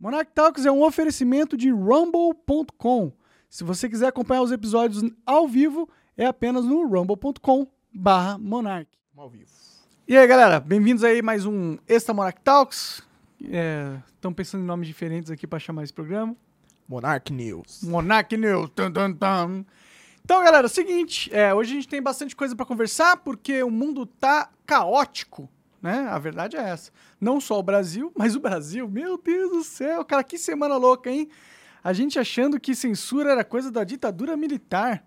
Monarch Talks é um oferecimento de rumble.com. Se você quiser acompanhar os episódios ao vivo, é apenas no rumble.com barra Monarch. Ao vivo. E aí, galera, bem-vindos aí a mais um Extra Monarch Talks. Estão pensando em nomes diferentes aqui para chamar esse programa. Monarch News. Monarch News. Tum, tum, tum. Então, galera, é o seguinte, é, hoje a gente tem bastante coisa para conversar porque o mundo tá caótico, né? A verdade é essa. Não só o Brasil, mas o Brasil, meu Deus do céu, cara, que semana louca, hein? A gente achando que censura era coisa da ditadura militar.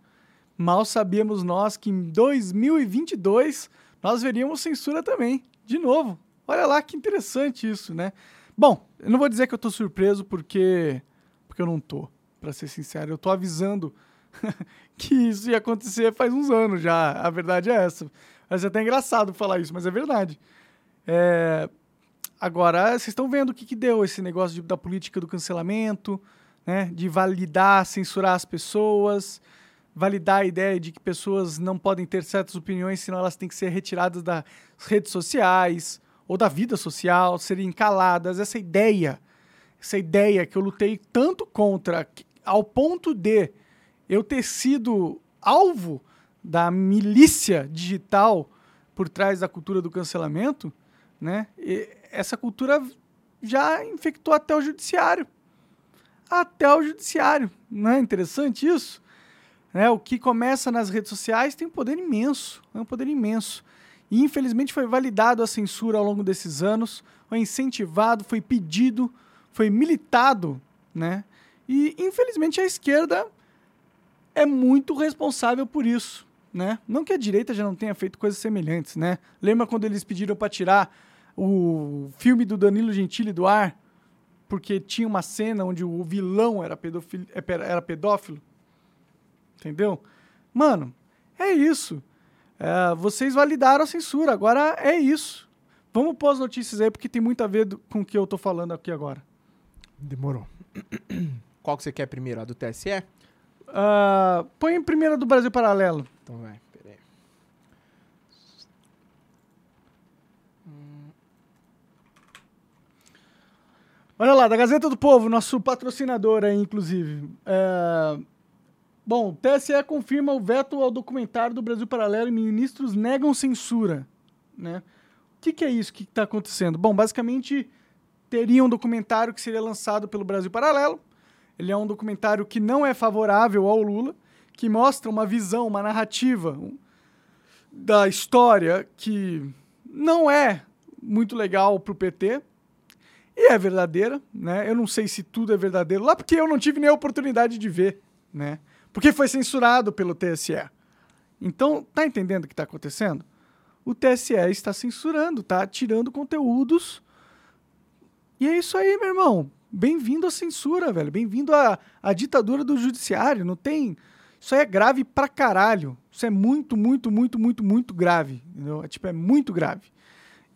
Mal sabíamos nós que em 2022 nós veríamos censura também, de novo. Olha lá que interessante isso, né? Bom, eu não vou dizer que eu tô surpreso porque porque eu não tô, para ser sincero. Eu tô avisando que isso ia acontecer faz uns anos já. A verdade é essa. Mas é até engraçado falar isso, mas é verdade. É... Agora, vocês estão vendo o que, que deu esse negócio de, da política do cancelamento, né? de validar, censurar as pessoas, validar a ideia de que pessoas não podem ter certas opiniões, senão elas têm que ser retiradas das redes sociais ou da vida social, serem caladas. Essa ideia, essa ideia que eu lutei tanto contra, ao ponto de eu ter sido alvo da milícia digital por trás da cultura do cancelamento, né? E essa cultura já infectou até o judiciário. Até o judiciário. Não é interessante isso? Né? O que começa nas redes sociais tem um poder imenso. É um poder imenso. E infelizmente foi validado a censura ao longo desses anos, foi incentivado, foi pedido, foi militado, né? E infelizmente a esquerda é muito responsável por isso, né? Não que a direita já não tenha feito coisas semelhantes, né? Lembra quando eles pediram para tirar o filme do Danilo Gentili do ar porque tinha uma cena onde o vilão era, pedofil... era pedófilo? Entendeu? Mano, é isso. É, vocês validaram a censura, agora é isso. Vamos pôr as notícias aí, porque tem muito a ver do, com o que eu tô falando aqui agora. Demorou. Qual que você quer primeiro? A do TSE? Uh, põe em primeira do Brasil Paralelo. Então vai, peraí. Olha lá, da Gazeta do Povo, nosso patrocinador aí, inclusive. É... Bom, TSE confirma o veto ao documentário do Brasil Paralelo e ministros negam censura. Né? O que, que é isso que está acontecendo? Bom, basicamente teria um documentário que seria lançado pelo Brasil Paralelo. Ele é um documentário que não é favorável ao Lula, que mostra uma visão, uma narrativa da história que não é muito legal para o PT, e é verdadeira, né? Eu não sei se tudo é verdadeiro lá, porque eu não tive nem a oportunidade de ver, né? Porque foi censurado pelo TSE. Então, tá entendendo o que está acontecendo? O TSE está censurando, tá tirando conteúdos. E é isso aí, meu irmão. Bem-vindo à censura, velho. Bem-vindo à, à ditadura do judiciário. Não tem. Isso aí é grave pra caralho. Isso é muito, muito, muito, muito, muito grave. Entendeu? É, tipo, é muito grave.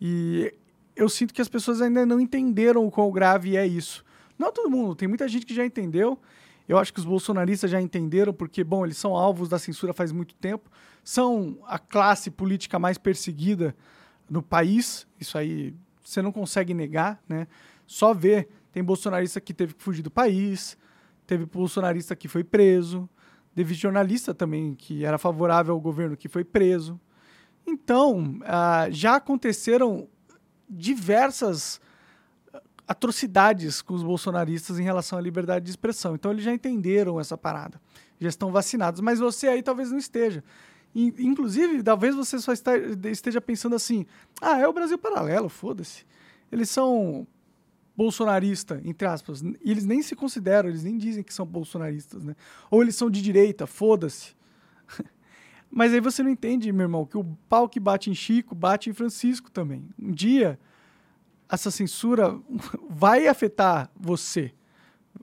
E eu sinto que as pessoas ainda não entenderam o quão grave é isso. Não todo mundo, tem muita gente que já entendeu. Eu acho que os bolsonaristas já entenderam, porque, bom, eles são alvos da censura faz muito tempo. São a classe política mais perseguida no país. Isso aí você não consegue negar, né? Só ver. Tem bolsonarista que teve que fugir do país, teve bolsonarista que foi preso, teve jornalista também que era favorável ao governo que foi preso. Então, uh, já aconteceram diversas ah, atrocidades com os bolsonaristas em relação à liberdade de expressão. Então eles já entenderam essa parada, já estão vacinados, mas você aí talvez não esteja. Inclusive, talvez você só esteja pensando assim: ah, é o Brasil paralelo, foda-se. Eles são bolsonarista, entre aspas, e eles nem se consideram, eles nem dizem que são bolsonaristas, né? Ou eles são de direita, foda-se. Mas aí você não entende, meu irmão, que o pau que bate em Chico bate em Francisco também. Um dia, essa censura vai afetar você,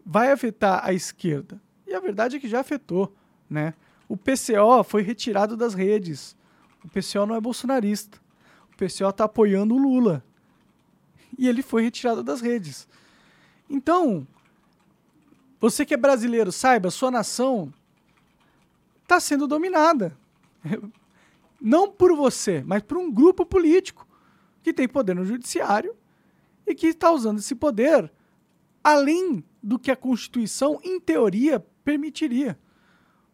vai afetar a esquerda. E a verdade é que já afetou, né? O PCO foi retirado das redes. O PCO não é bolsonarista. O PCO está apoiando o Lula. E ele foi retirado das redes. Então, você que é brasileiro, saiba, sua nação está sendo dominada. Não por você, mas por um grupo político que tem poder no judiciário e que está usando esse poder além do que a Constituição, em teoria, permitiria.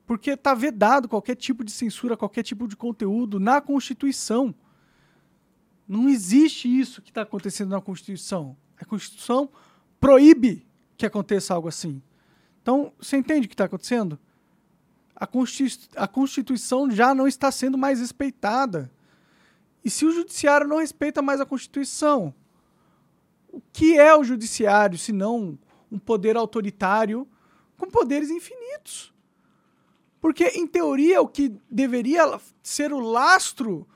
Porque está vedado qualquer tipo de censura, qualquer tipo de conteúdo na Constituição. Não existe isso que está acontecendo na Constituição. A Constituição proíbe que aconteça algo assim. Então, você entende o que está acontecendo? A, Constitu a Constituição já não está sendo mais respeitada. E se o Judiciário não respeita mais a Constituição, o que é o Judiciário se não um poder autoritário com poderes infinitos? Porque, em teoria, o que deveria ser o lastro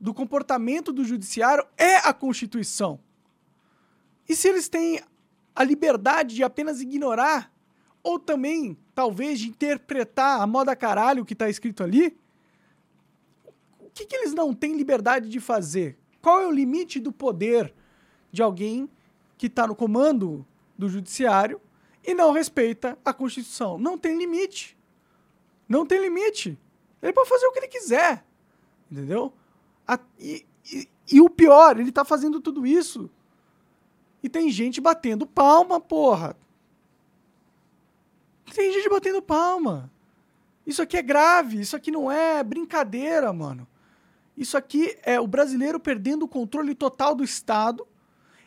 do comportamento do Judiciário é a Constituição. E se eles têm a liberdade de apenas ignorar, ou também, talvez, de interpretar a moda caralho que está escrito ali, o que, que eles não têm liberdade de fazer? Qual é o limite do poder de alguém que está no comando do judiciário e não respeita a Constituição? Não tem limite. Não tem limite. Ele pode fazer o que ele quiser. Entendeu? A, e, e, e, o pior, ele está fazendo tudo isso e tem gente batendo palma, porra. Tem gente batendo palma. Isso aqui é grave, isso aqui não é brincadeira, mano. Isso aqui é o brasileiro perdendo o controle total do Estado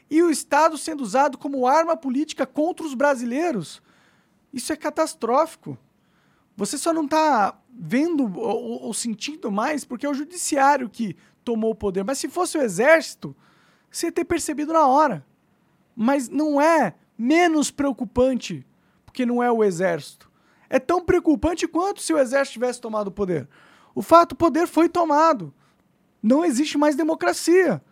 e o Estado sendo usado como arma política contra os brasileiros. Isso é catastrófico. Você só não está vendo ou, ou, sentindo mais porque é o judiciário que tomou o poder. Mas se fosse o exército, você ia ter percebido na hora mas não é menos preocupante porque não é o exército. É tão preocupante quanto se o exército tivesse tomado o poder. O fato, o poder foi tomado. Não existe mais democracia.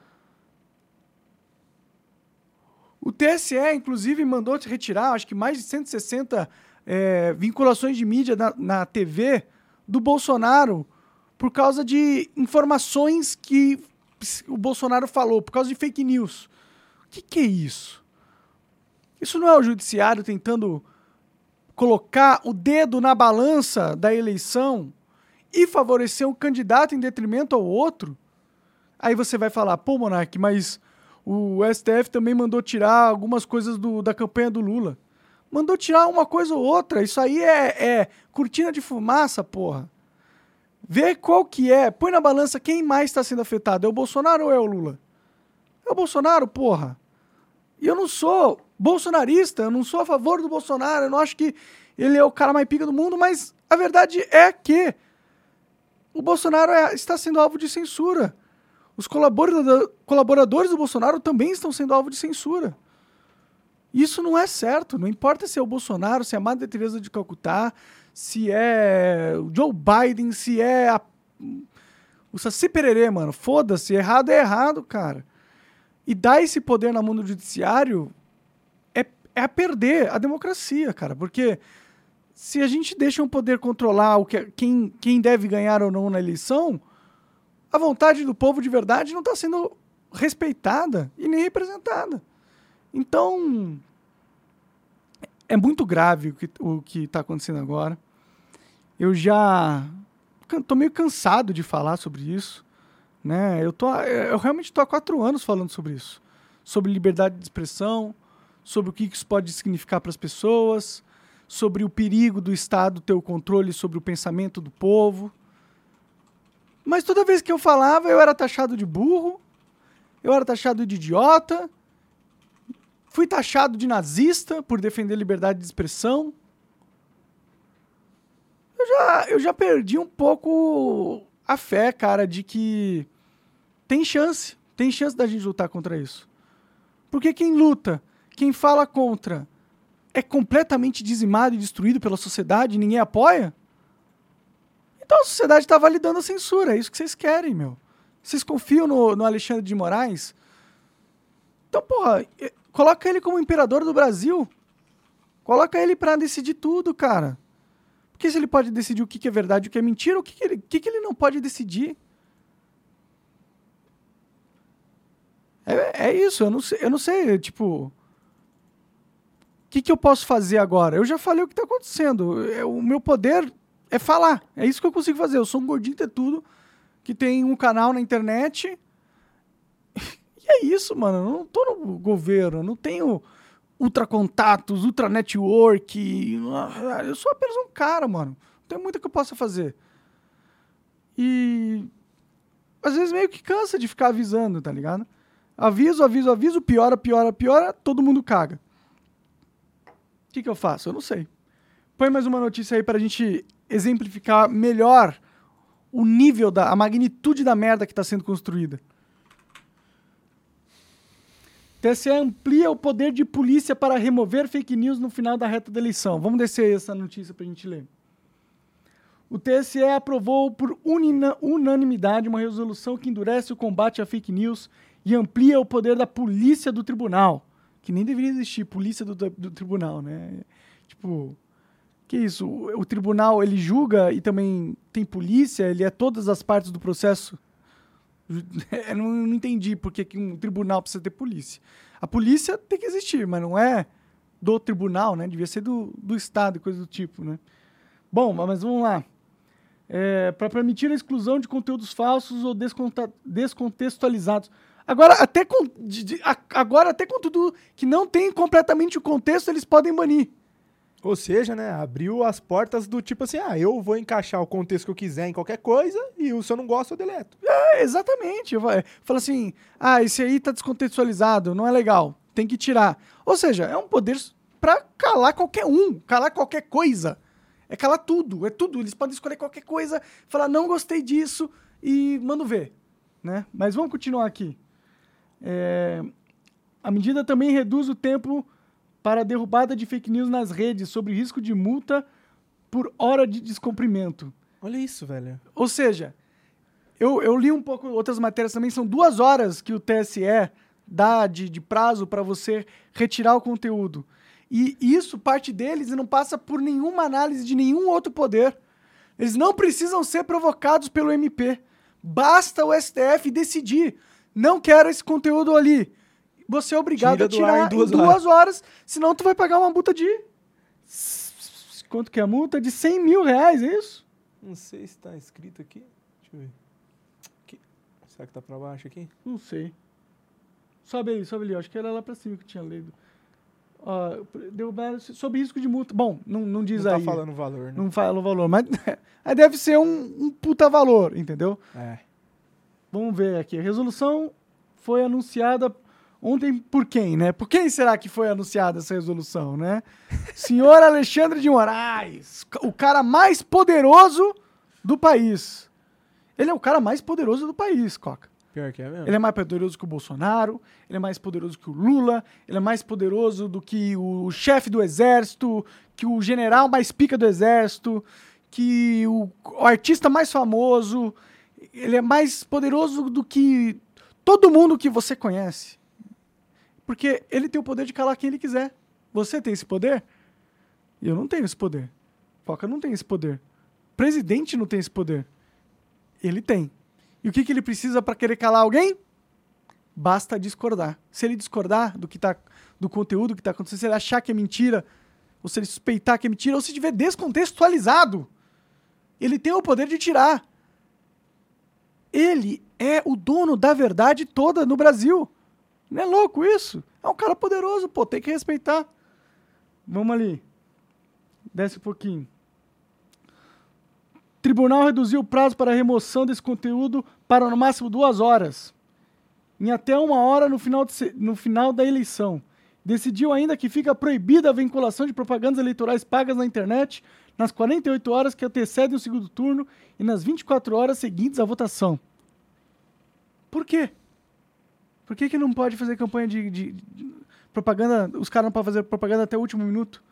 O TSE, inclusive, mandou retirar, acho que mais de 160 é, vinculações de mídia na, na TV do Bolsonaro por causa de informações que o Bolsonaro falou, por causa de fake news. O que, que é isso? Isso não é o judiciário tentando colocar o dedo na balança da eleição e favorecer um candidato em detrimento ao outro? Aí você vai falar, pô, Monark, mas o STF também mandou tirar algumas coisas do, da campanha do Lula. Mandou tirar uma coisa ou outra. Isso aí é, é cortina de fumaça, porra. Vê qual que é. Põe na balança quem mais está sendo afetado. É o Bolsonaro ou é o Lula? É o Bolsonaro, porra. E eu não sou bolsonarista, eu não sou a favor do Bolsonaro, eu não acho que ele é o cara mais pica do mundo, mas a verdade é que o Bolsonaro é, está sendo alvo de censura. Os colaboradores do Bolsonaro também estão sendo alvo de censura. Isso não é certo. Não importa se é o Bolsonaro, se é a Madre Teresa de Calcutá, se é o Joe Biden, se é a... o Saci Pererê, mano. Foda-se. Errado é errado, cara. E dar esse poder na mão do judiciário é, a perder a democracia, cara. Porque se a gente deixa um poder controlar o que, quem, quem deve ganhar ou não na eleição, a vontade do povo de verdade não está sendo respeitada e nem representada. Então, é muito grave o que está acontecendo agora. Eu já estou meio cansado de falar sobre isso. Né? Eu, tô, eu realmente estou há quatro anos falando sobre isso. Sobre liberdade de expressão, sobre o que isso pode significar para as pessoas, sobre o perigo do Estado ter o controle sobre o pensamento do povo. Mas toda vez que eu falava, eu era taxado de burro, eu era taxado de idiota, fui taxado de nazista por defender liberdade de expressão. Eu já, eu já perdi um pouco a fé, cara, de que tem chance. Tem chance da gente lutar contra isso. Porque quem luta, quem fala contra, é completamente dizimado e destruído pela sociedade ninguém apoia? Então a sociedade está validando a censura. É isso que vocês querem, meu. Vocês confiam no, no Alexandre de Moraes? Então, porra, coloca ele como imperador do Brasil. Coloca ele para decidir tudo, cara. Porque se ele pode decidir o que, que é verdade o que é mentira, o que, que, ele, que, que ele não pode decidir? É, é isso, eu não sei, eu não sei tipo. O que, que eu posso fazer agora? Eu já falei o que está acontecendo. É, o meu poder é falar. É isso que eu consigo fazer. Eu sou um gordinho de tudo que tem um canal na internet. E é isso, mano. Eu não tô no governo, não tenho ultra contatos, ultra network. Eu sou apenas um cara, mano. Não tem muito que eu possa fazer. E às vezes meio que cansa de ficar avisando, tá ligado? Aviso, aviso, aviso, piora, piora, piora, todo mundo caga. Que, que eu faço? Eu não sei. Põe mais uma notícia aí pra gente exemplificar melhor o nível da a magnitude da merda que tá sendo construída. TSE amplia o poder de polícia para remover fake news no final da reta da eleição. Vamos descer essa notícia pra gente ler. O TSE aprovou por unanimidade uma resolução que endurece o combate à fake news e amplia o poder da polícia do tribunal. Que nem deveria existir polícia do, do tribunal, né? Tipo, que isso? O, o tribunal ele julga e também tem polícia, ele é todas as partes do processo. Eu não, não entendi por que, um tribunal precisa ter polícia. A polícia tem que existir, mas não é do tribunal, né? Devia ser do, do Estado e coisa do tipo, né? Bom, mas vamos lá. É, para permitir a exclusão de conteúdos falsos ou descontextualizados. Agora até, com, de- de- a- agora, até conteúdo que não tem completamente o contexto, eles podem banir. Ou seja, né, abriu as portas do tipo assim, ah, eu vou encaixar o contexto que eu quiser em qualquer coisa e o se eu não gosto, eu deleto. É, exatamente. Eu fa- falo assim, ah, esse aí tá descontextualizado, não é legal, tem que tirar. Ou seja, é um poder pra calar qualquer um, calar qualquer coisa. É calar tudo, é tudo. Eles podem escolher qualquer coisa, falar, não gostei disso e mando ver. Né? Mas vamos continuar aqui. É, a medida também reduz o tempo para a derrubada de fake news nas redes sobre risco de multa por hora de descumprimento. Olha isso, velho. Ou seja, eu, eu li um pouco outras matérias também, são duas horas que o TSE dá de, de prazo para você retirar o conteúdo. E isso parte deles e não passa por nenhuma análise de nenhum outro poder. Eles não precisam ser provocados pelo MP. Basta o STF decidir. Não quero esse conteúdo ali. Você é obrigado Tira a tirar em duas em duas horas, senão tu vai pagar uma multa de... Quanto que é a multa? De 100 mil reais, é isso? Não sei se tá escrito aqui. Deixa eu ver. Aqui. Será que tá pra baixo aqui? Não sei. Sobe ali, sobe ali. Acho que era lá pra cima que eu tinha lido. Derrubar sob risco de multa. Bom, não, não diz não aí. tá falando o valor, né? Não fala o valor, mas aí deve ser um, um puta valor, entendeu? É. Vamos ver aqui. A resolução foi anunciada ontem por quem, né? Por quem será que foi anunciada essa resolução, né? Senhor Alexandre de Moraes, o cara mais poderoso do país. Ele é o cara mais poderoso do país, Coca. Pior que é mesmo. Ele é mais poderoso que o Bolsonaro, ele é mais poderoso que o Lula, ele é mais poderoso do que o chefe do exército, que o general mais pica do exército, que o, o artista mais famoso. Ele é mais poderoso do que todo mundo que você conhece. Porque ele tem o poder de calar quem ele quiser. Você tem esse poder? Eu não tenho esse poder. Foca não tem esse poder. Presidente não tem esse poder. Ele tem. E o que, que ele precisa para querer calar alguém? Basta discordar. Se ele discordar do que tá, do conteúdo que está acontecendo, se ele achar que é mentira, ou se ele suspeitar que é mentira, ou se estiver descontextualizado, ele tem o poder de tirar. Ele é o dono da verdade toda no Brasil. Não é louco isso? É um cara poderoso, pô, tem que respeitar. Vamos ali. Desce um pouquinho. Tribunal reduziu o prazo para remoção desse conteúdo para no máximo duas horas, em até uma hora no final, de no final da eleição. Decidiu ainda que fica proibida a vinculação de propagandas eleitorais pagas na internet nas 48 horas que antecedem o segundo turno e nas 24 horas seguintes à votação. Por quê? Por que, que não pode fazer campanha de, de- de propaganda? Os caras não podem fazer propaganda até o último minuto?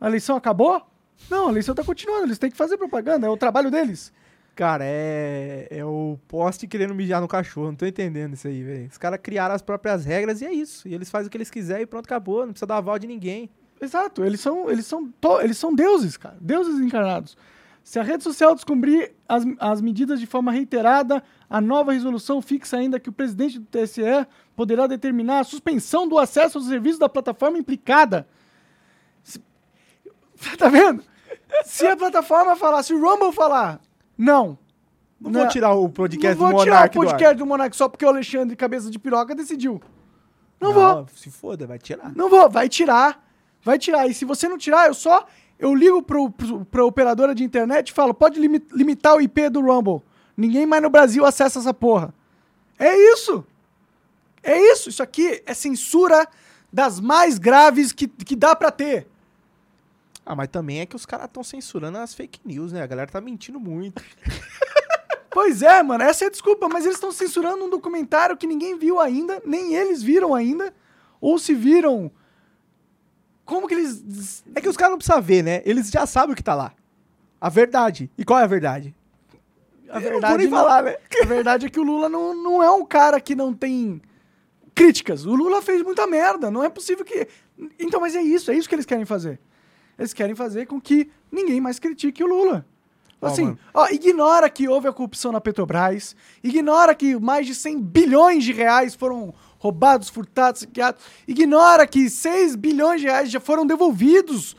A eleição acabou? Não, a eleição está continuando. Eles têm que fazer propaganda. É o trabalho deles. Cara, é, é o poste querendo mijar no cachorro. Não tô entendendo isso aí, velho. Os caras criaram as próprias regras e é isso. E eles fazem o que eles quiserem e pronto, acabou. Não precisa dar aval de ninguém. Exato. Eles são, eles são, eles são deuses, cara. Deuses encarnados. Se a rede social descobrir as, as medidas de forma reiterada, a nova resolução fixa ainda que o presidente do TSE poderá determinar a suspensão do acesso aos serviços da plataforma implicada. Se- Tá vendo? Se a plataforma falar, se o Rumble falar, não. Não, Não, vou tirar o podcast não do vou tirar o Monark do podcast do Monark só porque o Alexandre Cabeça de Piroca decidiu. Não, vou. Se foda, vai tirar. Não vou. Vai tirar. Vai tirar. E se você não tirar, eu só. Eu ligo pro, pro, pra operadora de internet e falo: pode limi- limitar o IP do Rumble. Ninguém mais no Brasil acessa essa porra. É isso. É isso. Isso aqui é censura das mais graves que, que dá pra ter. Ah, mas também é que os caras estão censurando as fake news, né? A galera tá mentindo muito. Pois é, mano, essa é a desculpa, mas eles estão censurando um documentário que ninguém viu ainda, nem eles viram ainda, ou se viram. Como que eles. É que os caras não precisam ver, né? Eles já sabem o que tá lá. A verdade. E qual é a verdade? A Eu não verdade, vou nem não- falar, né? a verdade é que o Lula não, não é um cara que não tem críticas. O Lula fez muita merda, não é possível que. Então, mas é isso, é isso que eles querem fazer. Eles querem fazer com que ninguém mais critique o Lula. Assim, mano. ó, ignora que houve a corrupção na Petrobras, ignora que mais de 100 bilhões de reais foram roubados, furtados, saqueados, ignora que 6 bilhões de reais já foram devolvidos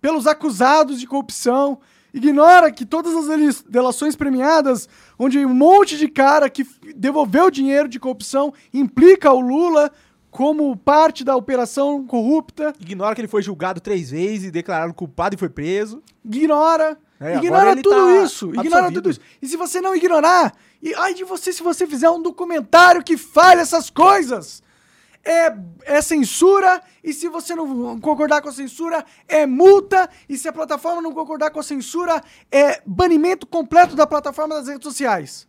pelos acusados de corrupção, ignora que todas as delações premiadas, onde um monte de cara que devolveu dinheiro de corrupção implica o Lula como parte da operação corrupta, Ignora que ele foi julgado três vezes e declarado culpado e foi preso. ignora. É, ignora tudo tá isso. Ignora tudo isso. E se você não ignorar, e ai de você se você fizer um documentário que fale essas coisas. É, é censura, e se você não concordar com a censura, é multa, e se a plataforma não concordar com a censura, é banimento completo da plataforma das redes sociais.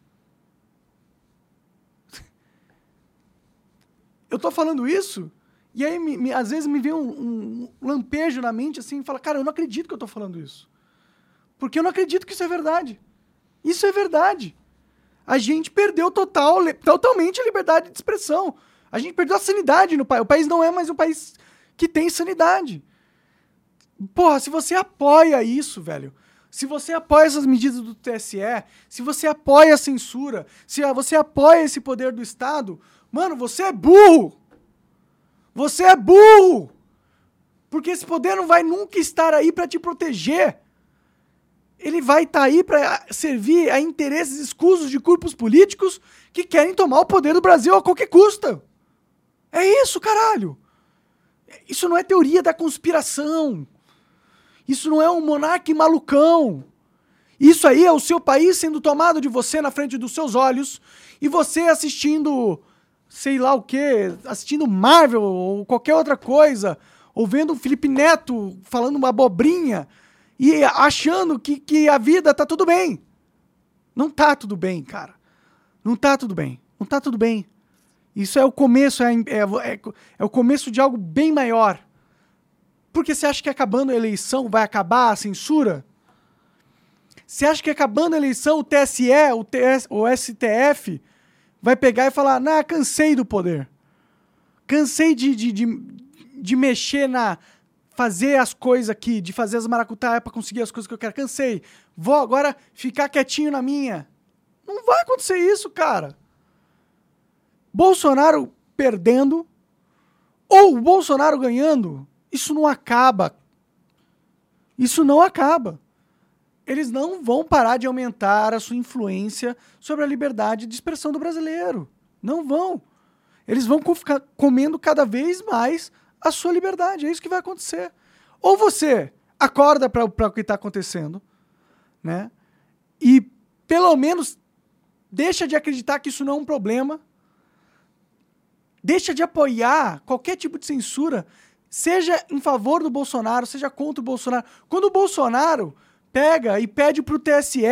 Eu tô falando isso, e aí me- me- às vezes me vem um, um lampejo na mente assim, e fala, cara, eu não acredito que eu tô falando isso. Porque eu não acredito que isso é verdade. Isso é verdade. A gente perdeu total, totalmente a liberdade de expressão. A gente perdeu a sanidade no país. O país não é mais um país que tem sanidade. Porra, se você apoia isso, velho, se você apoia essas medidas do TSE, se você apoia a censura, se você apoia esse poder do Estado, mano, você é burro! Você é burro! Porque esse poder não vai nunca estar aí pra te proteger. Ele vai estar aí pra servir a interesses escusos de grupos políticos que querem tomar o poder do Brasil a qualquer custo. É isso, caralho. Isso não é teoria da conspiração. Isso não é um monarca malucão. Isso aí é o seu país sendo tomado de você na frente dos seus olhos e você assistindo, sei lá o quê, assistindo Marvel ou qualquer outra coisa, ou vendo o Felipe Neto falando uma abobrinha e achando que, que a vida tá tudo bem. Não tá tudo bem, cara. Não tá tudo bem. Não tá tudo bem. Isso é o começo, é, é, é, é o começo de algo bem maior. Porque você acha que acabando a eleição vai acabar a censura? Você acha que acabando a eleição o TSE, o, TS, o STF vai pegar e falar: Nah, cansei do poder. Cansei de, de, de, de mexer na. Fazer as coisas aqui, de fazer as maracutaias para conseguir as coisas que eu quero. Cansei. Vou agora ficar quietinho na minha. Não vai acontecer isso, cara. Bolsonaro perdendo ou o Bolsonaro ganhando, isso não acaba. Isso não acaba. Eles não vão parar de aumentar a sua influência sobre a liberdade de expressão do brasileiro. Não vão. Eles vão ficar comendo cada vez mais a sua liberdade. É isso que vai acontecer. Ou você acorda para o que está acontecendo, né? E pelo menos deixa de acreditar que isso não é um problema. Deixa de apoiar qualquer tipo de censura, seja em favor do Bolsonaro, seja contra o Bolsonaro. Quando o Bolsonaro pega e pede para o TSE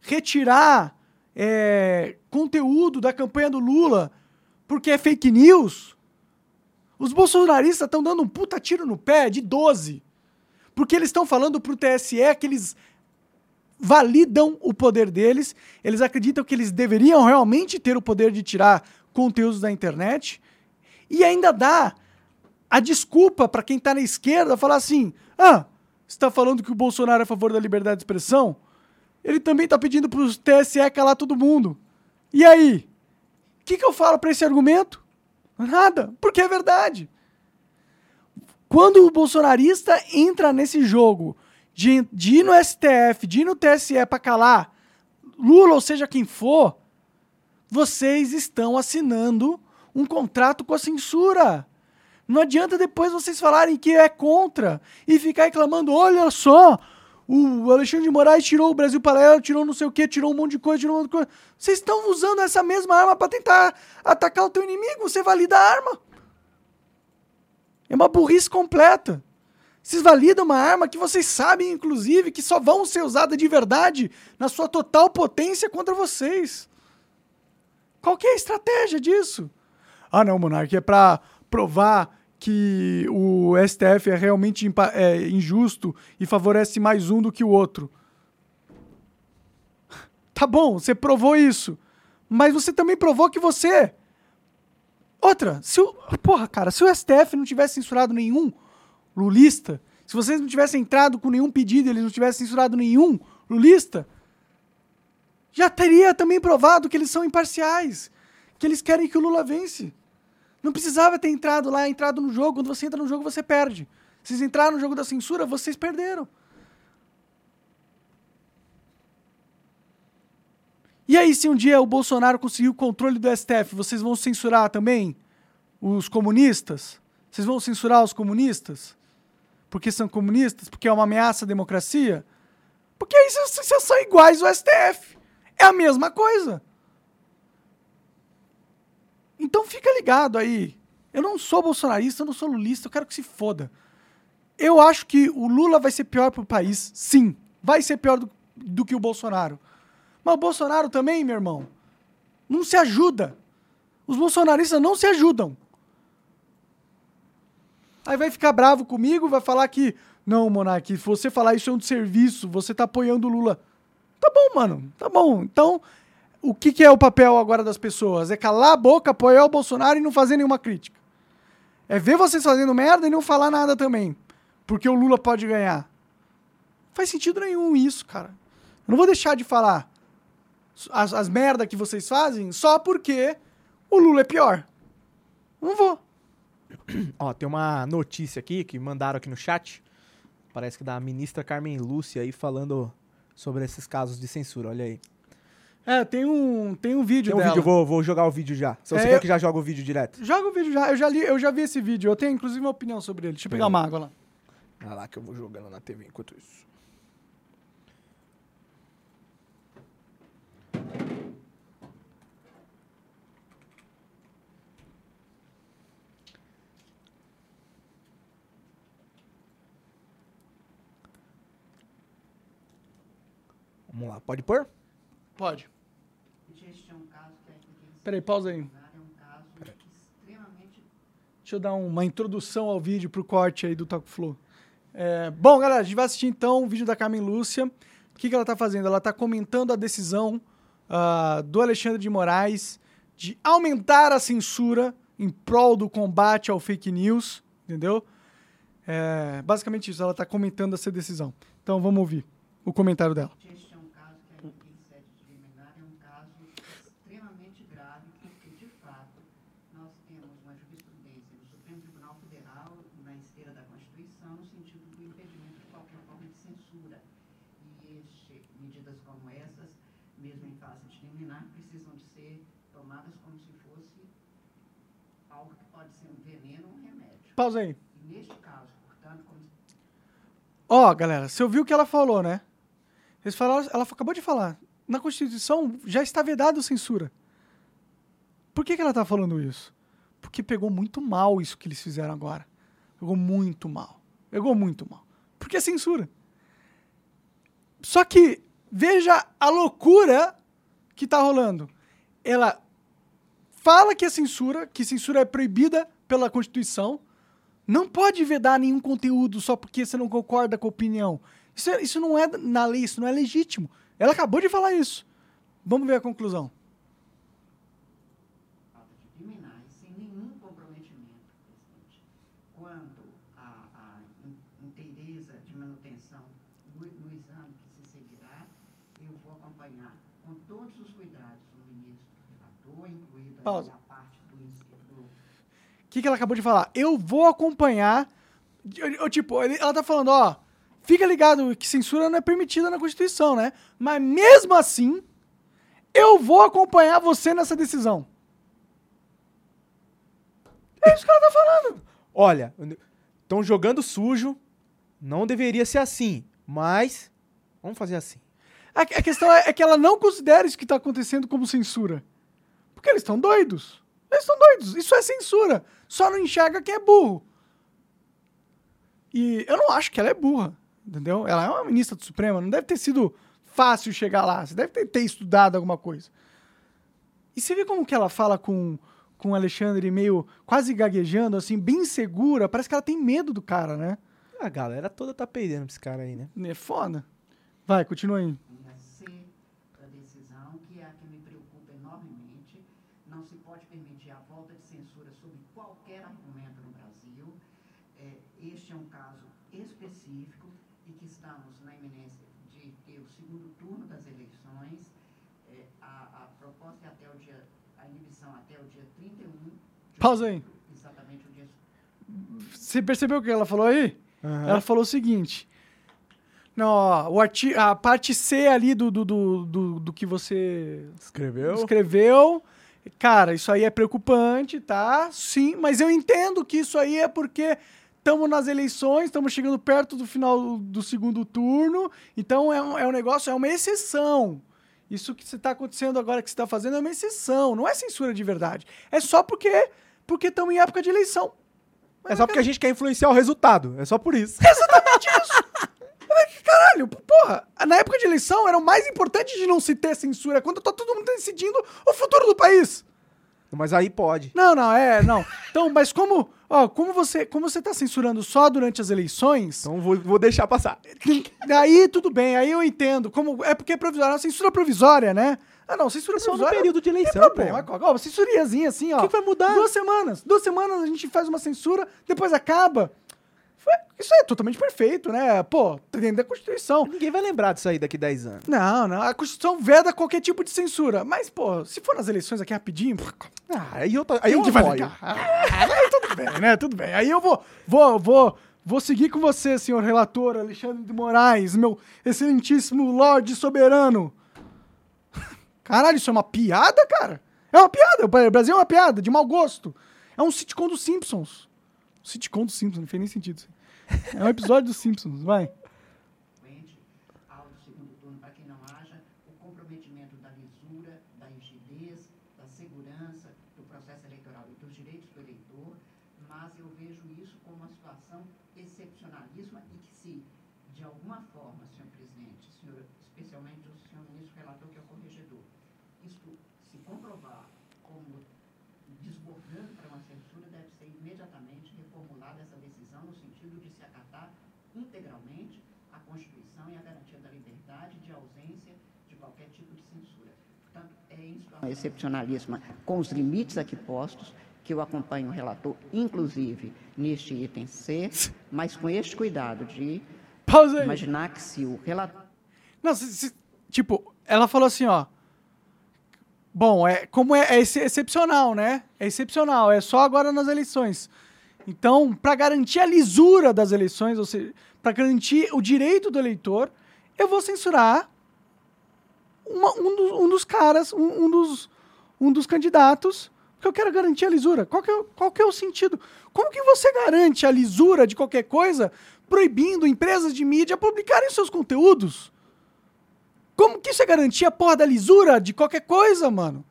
retirar é, conteúdo da campanha do Lula porque é fake news, os bolsonaristas estão dando um puta tiro no pé de 12. Porque eles estão falando pro TSE que eles validam o poder deles, eles acreditam que eles deveriam realmente ter o poder de tirar conteúdos da internet e ainda dá a desculpa para quem tá na esquerda falar assim: "Ah, você tá falando que o Bolsonaro é a favor da liberdade de expressão? Ele também tá pedindo pro TSE calar todo mundo. E aí? O que, que eu falo para esse argumento? Nada, porque é verdade. Quando o bolsonarista entra nesse jogo de, de ir no STF, de ir no TSE para calar Lula, ou seja quem for, vocês estão assinando um contrato com a censura. Não adianta depois vocês falarem que é contra e ficar reclamando, olha só, o Alexandre de Moraes tirou o Brasil Paralelo, tirou não sei o que, tirou um monte de coisa, tirou um monte de coisa. Vocês estão usando essa mesma arma para tentar atacar o teu inimigo, você valida a arma. É uma burrice completa. Vocês validam uma arma que vocês sabem, inclusive, que só vão ser usada de verdade na sua total potência contra vocês. Qual que é a estratégia disso? Ah, não, Monark, é pra provar que o STF é realmente é, injusto e favorece mais um do que o outro. Tá bom, você provou isso. Mas você também provou que você. Outra, se o. Porra, cara, se o STF não tivesse censurado nenhum lulista, se vocês não tivessem entrado com nenhum pedido, eles não tivessem censurado nenhum lulista, já teria também provado que eles são imparciais, que eles querem que o Lula vence. Não precisava ter entrado lá, entrado no jogo. Quando você entra no jogo, você perde. Vocês entraram no jogo da censura, vocês perderam. E aí, se um dia o Bolsonaro conseguir o controle do STF, vocês vão censurar também os comunistas? Vocês vão censurar os comunistas? Porque são comunistas? Porque é uma ameaça à democracia? Porque aí vocês são iguais ao STF. É a mesma coisa. Então fica ligado aí. Eu não sou bolsonarista, eu não sou lulista, eu quero que se foda. Eu acho que o Lula vai ser pior pro país, sim. Vai ser pior do, do que o Bolsonaro. Mas o Bolsonaro também, meu irmão, não se ajuda. Os bolsonaristas não se ajudam. Aí vai ficar bravo comigo, vai falar que, não, Monark, se você falar isso é um serviço, você tá apoiando o Lula. Tá bom, mano, tá bom. Então, o que, que é o papel agora das pessoas? É calar a boca, apoiar o Bolsonaro e não fazer nenhuma crítica. É ver vocês fazendo merda e não falar nada também. Porque o Lula pode ganhar. Não faz sentido nenhum isso, cara. Eu não vou deixar de falar as, as merdas que vocês fazem só porque o Lula é pior. Não vou. Ó, tem uma notícia aqui que mandaram aqui no chat. Parece que da ministra Carmen Lúcia aí falando sobre esses casos de censura. Olha aí. É, tem um, tem um vídeo tem um dela. vídeo, vou, vou jogar o vídeo já. Se você é, quer que já joga o vídeo direto. Joga o vídeo já. Eu já li, eu já vi esse vídeo. Eu tenho inclusive uma opinião sobre ele. Deixa eu pegar uma água lá. Vai lá que eu vou jogando na TV enquanto isso. Vamos lá, pode pôr? Pode. Peraí, pausa aí. Deixa eu dar uma introdução ao vídeo pro corte aí do Taco Flow. É, bom, galera, a gente vai assistir então o vídeo da Carmen Lúcia. O que, que ela tá fazendo? Ela tá comentando a decisão uh, do Alexandre de Moraes de aumentar a censura em prol do combate ao fake news, entendeu? É, basicamente isso, ela tá comentando essa decisão. Então vamos ouvir o comentário dela. Pausa aí. Neste caso, portanto, como... Ó, oh, galera, você ouviu o que ela falou, né? Eles falaram, ela acabou de falar. Na Constituição já está vedado censura. Por que, que ela está falando isso? Porque pegou muito mal isso que eles fizeram agora. Pegou muito mal. Pegou muito mal. Porque é censura. Só que veja a loucura que está rolando. Ela fala que é censura, que censura é proibida pela Constituição, não pode vedar nenhum conteúdo só porque você não concorda com a opinião. Isso, é, isso não é na lei, isso não é legítimo. Ela acabou de falar isso. Vamos ver a conclusão. Pausa que, que ela acabou de falar? Eu vou acompanhar. Eu, eu, tipo, ela tá falando, ó. Fica ligado que censura não é permitida na Constituição, né? Mas mesmo assim, eu vou acompanhar você nessa decisão. É isso que ela tá falando. Olha, estão jogando sujo, não deveria ser assim, mas vamos fazer assim. A, a questão é, é que ela não considera isso que tá acontecendo como censura. Porque eles estão doidos. Eles estão doidos. Isso é censura. Só não enxerga quem é burro. E eu não acho que ela é burra. Entendeu? Ela é uma ministra do Supremo. Não deve ter sido fácil chegar lá. Você deve ter, ter estudado alguma coisa. E você vê como que ela fala com, com o Alexandre meio quase gaguejando, assim, bem segura. Parece que ela tem medo do cara, né? A galera toda tá perdendo pra esse cara aí, né? É foda. Vai, continua aí. Linha C da decisão, que é a que me preocupa enormemente. Não se pode permitir a volta de censura sobre qualquer argumento no Brasil. É, este é um caso específico e que estamos na iminência de ter o segundo turno das eleições. É, a, a proposta é até o dia, a inibição até o dia 31 de Pausa aí. outubro, exatamente o dia Você percebeu o que ela falou aí? Aham. Ela falou o seguinte. Não, ó, o arti a parte C ali do, do, do, do, do que você Escreveu? escreveu. Cara, isso aí é preocupante, tá? Sim, mas eu entendo que isso aí é porque estamos nas eleições, estamos chegando perto do final do segundo turno, então é um, é um negócio, é uma exceção. Isso que está acontecendo agora, que você está fazendo, é uma exceção, não é censura de verdade. É só porque porque estamos em época de eleição. É só porque a gente quer influenciar o resultado. É só por isso. Caralho, porra, na época de eleição era o mais importante de não se ter censura, quando tá todo mundo decidindo o futuro do país. Mas aí pode. Não, não, é, não. Então, mas como, ó, como você, como você tá censurando só durante as eleições, Então vou, vou deixar passar. aí tudo bem, aí eu entendo. Como é porque é provisória, censura provisória, né? Ah, não, censura Só no provisória. período de Tem eleição, problema, pô. ó, censuriazinha assim, ó. O que que vai mudar? Duas semanas. Duas semanas a gente faz uma censura, depois acaba. Isso é totalmente perfeito, né? Pô, tá dentro da Constituição. Ninguém vai lembrar disso aí daqui 10 anos. Não, não. A Constituição veda qualquer tipo de censura. Mas, pô, se for nas eleições aqui rapidinho, Ah, aí eu, tô- aí eu gente vai ligar. Ah, aí tudo bem, né? Tudo bem. Aí eu vou, vou, vou, vou seguir com você, senhor relator Alexandre de Moraes, meu excelentíssimo Lorde Soberano. Caralho, isso é uma piada, cara? É uma piada. O Brasil é uma piada, de mau gosto. É um sitcom dos Simpsons. Sitcom dos Simpsons, não fez nem sentido. É um episódio dos Simpsons, vai. frente ao segundo turno, para que não haja o comprometimento da lisura, da rigidez, da segurança do processo eleitoral e dos direitos do eleitor, mas eu vejo isso como uma situação excepcionalíssima e que se, de alguma forma, senhor presidente, senhor, especialmente o senhor ministro relator, que é o corregedor, isto se comprovar como desbordando para uma censura, deve ser imediatamente reformulada essa decisão no sentido de se acatar integralmente a Constituição e a garantia da liberdade de ausência de qualquer tipo de censura. Portanto, excepcionalíssima, com os limites aqui postos, que eu acompanho o relator, inclusive neste item C, mas com este cuidado de Pausa aí. imaginar que se o relator Não, se- se- tipo, ela falou assim, ó. Bom, é como é, é ex- excepcional, né? É excepcional, é só agora nas eleições. Então, para garantir a lisura das eleições, ou seja, para garantir o direito do eleitor, eu vou censurar uma- um, dos, um dos caras, um, um dos, um dos candidatos, porque eu quero garantir a lisura. Qual que, é, qual que é o sentido? Como que você garante a lisura de qualquer coisa proibindo empresas de mídia publicarem seus conteúdos? Como que isso é garantir a porra da lisura de qualquer coisa, mano?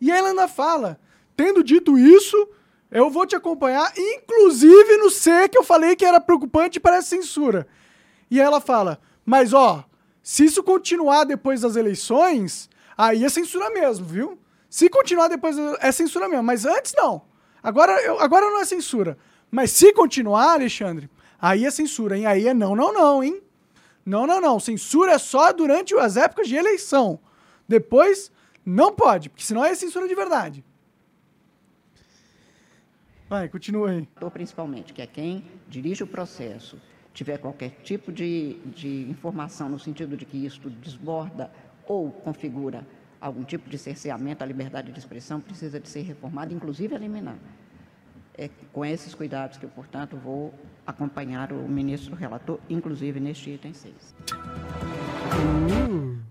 E aí ela ainda fala, tendo dito isso, eu vou te acompanhar, inclusive no C que eu falei que era preocupante para essa censura. E ela fala, mas ó, se isso continuar depois das eleições, aí é censura mesmo, viu? Se continuar depois, é censura mesmo, mas antes não. Agora, eu- agora não é censura. Mas se continuar, Alexandre, aí é censura, hein? Aí é não, não, não, hein? Não, não, não. Censura é só durante as épocas de eleição. Depois, não pode, porque senão é censura de verdade. Vai, continua aí. principalmente, que é quem dirige o processo, tiver qualquer tipo de, de informação no sentido de que isto desborda ou configura algum tipo de cerceamento à liberdade de expressão, precisa de ser reformado, inclusive eliminar. É com esses cuidados que eu, portanto, vou acompanhar o ministro relator, inclusive neste item 6.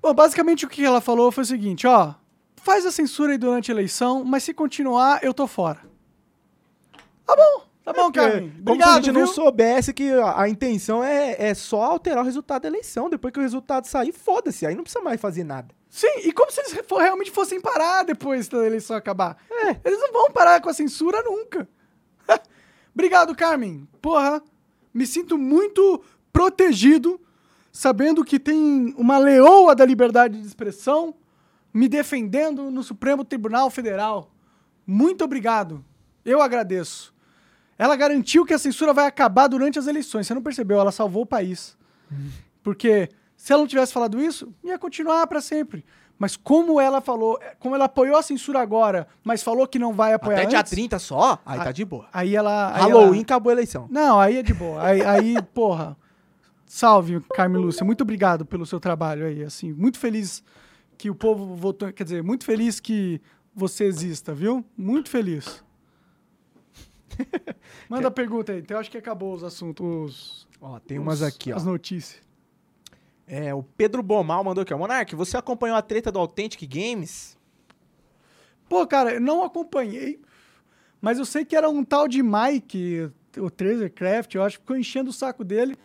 Bom, basicamente o que ela falou foi o seguinte, ó. Faz a censura aí durante a eleição, mas se continuar, eu tô fora. Tá bom, tá bom, Carmen. Como Obrigado, se a gente não viu? soubesse que a, a intenção é, é só alterar o resultado da eleição. Depois que o resultado sair, foda-se. Aí não precisa mais fazer nada. Sim, e como se eles for- realmente fossem parar depois da eleição acabar. Eles não vão parar com a censura nunca. Obrigado, Carmen. Porra, me sinto muito protegido sabendo que tem uma leoa da liberdade de expressão me defendendo no Supremo Tribunal Federal. Muito obrigado. Eu agradeço. Ela garantiu que a censura vai acabar durante as eleições. Você não percebeu? Ela salvou o país. Porque se ela não tivesse falado isso, ia continuar para sempre. Mas como ela falou, como ela apoiou a censura agora, mas falou que não vai apoiar Até dia antes, 30 só? Aí Ah, tá de boa. aí ela... aí Halloween ela- acabou a eleição. Não, aí é de boa. Aí, aí, porra. Salve, Carmen Lúcia. Muito obrigado pelo seu trabalho aí. Assim, muito feliz que o povo votou. Quer dizer, muito feliz que você exista, viu? Muito feliz. Manda a pergunta aí. Então, eu acho que acabou os assuntos. Ó, tem os- umas aqui, ó. As notícias. É, o Pedro Bomal mandou aqui, ó. Monark, você acompanhou a treta do Authentic Games? Pô, cara, eu não acompanhei, mas eu sei que era um tal de Mike, o Treasure eu acho que ficou enchendo o saco dele.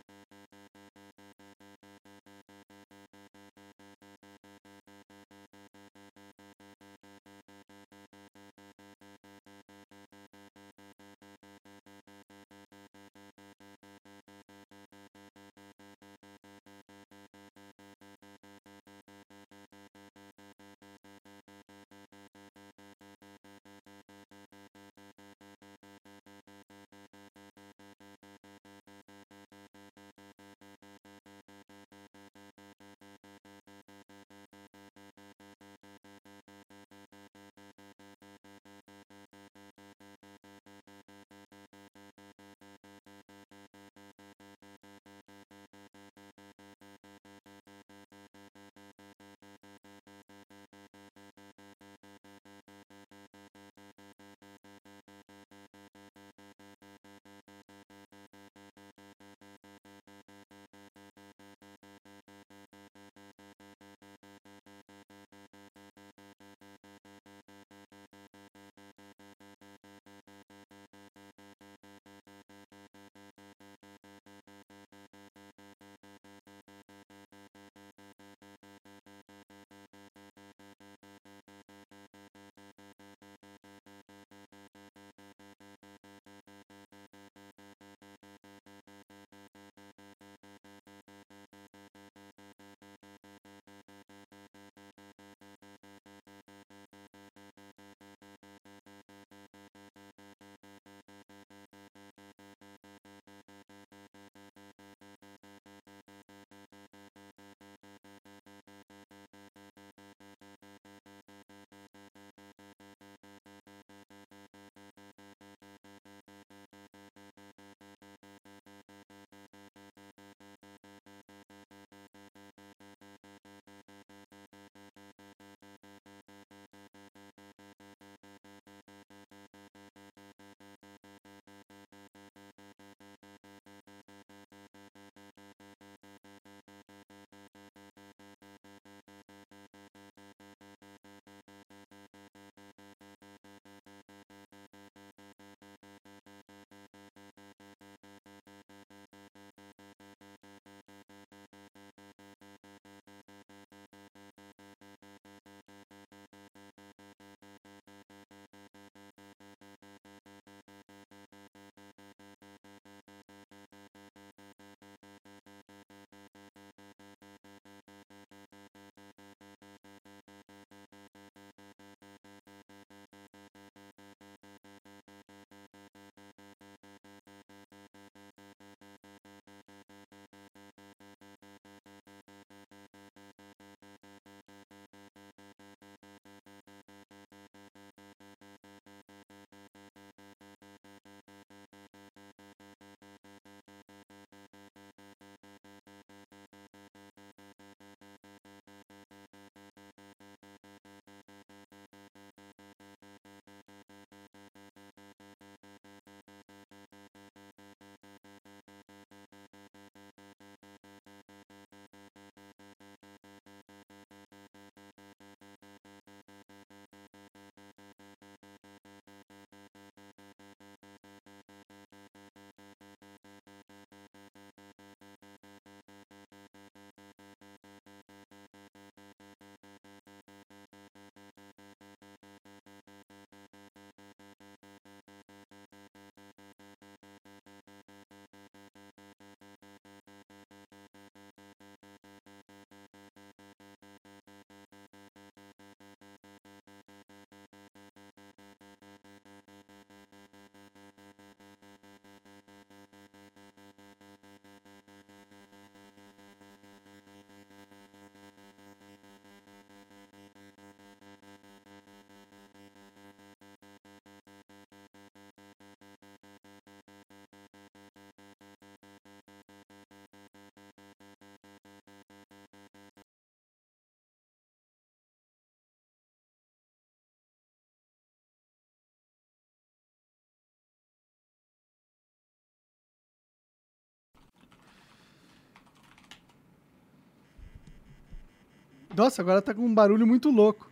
Nossa, agora tá com um barulho muito louco.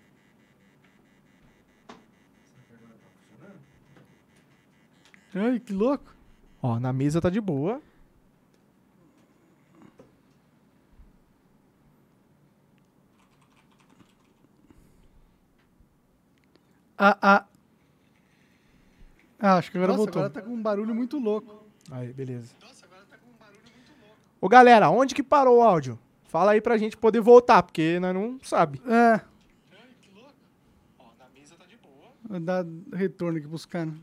Ai, que louco. Ó, na mesa tá de boa. Ah, ah. Ah, acho que agora Nossa, voltou. agora Agora tá com um barulho muito louco. Aí, beleza. Ô, galera, onde que parou o áudio? Fala aí pra gente poder voltar, porque nós não sabe. É, Ó, na mesa tá de boa. vou dar retorno aqui pros caras.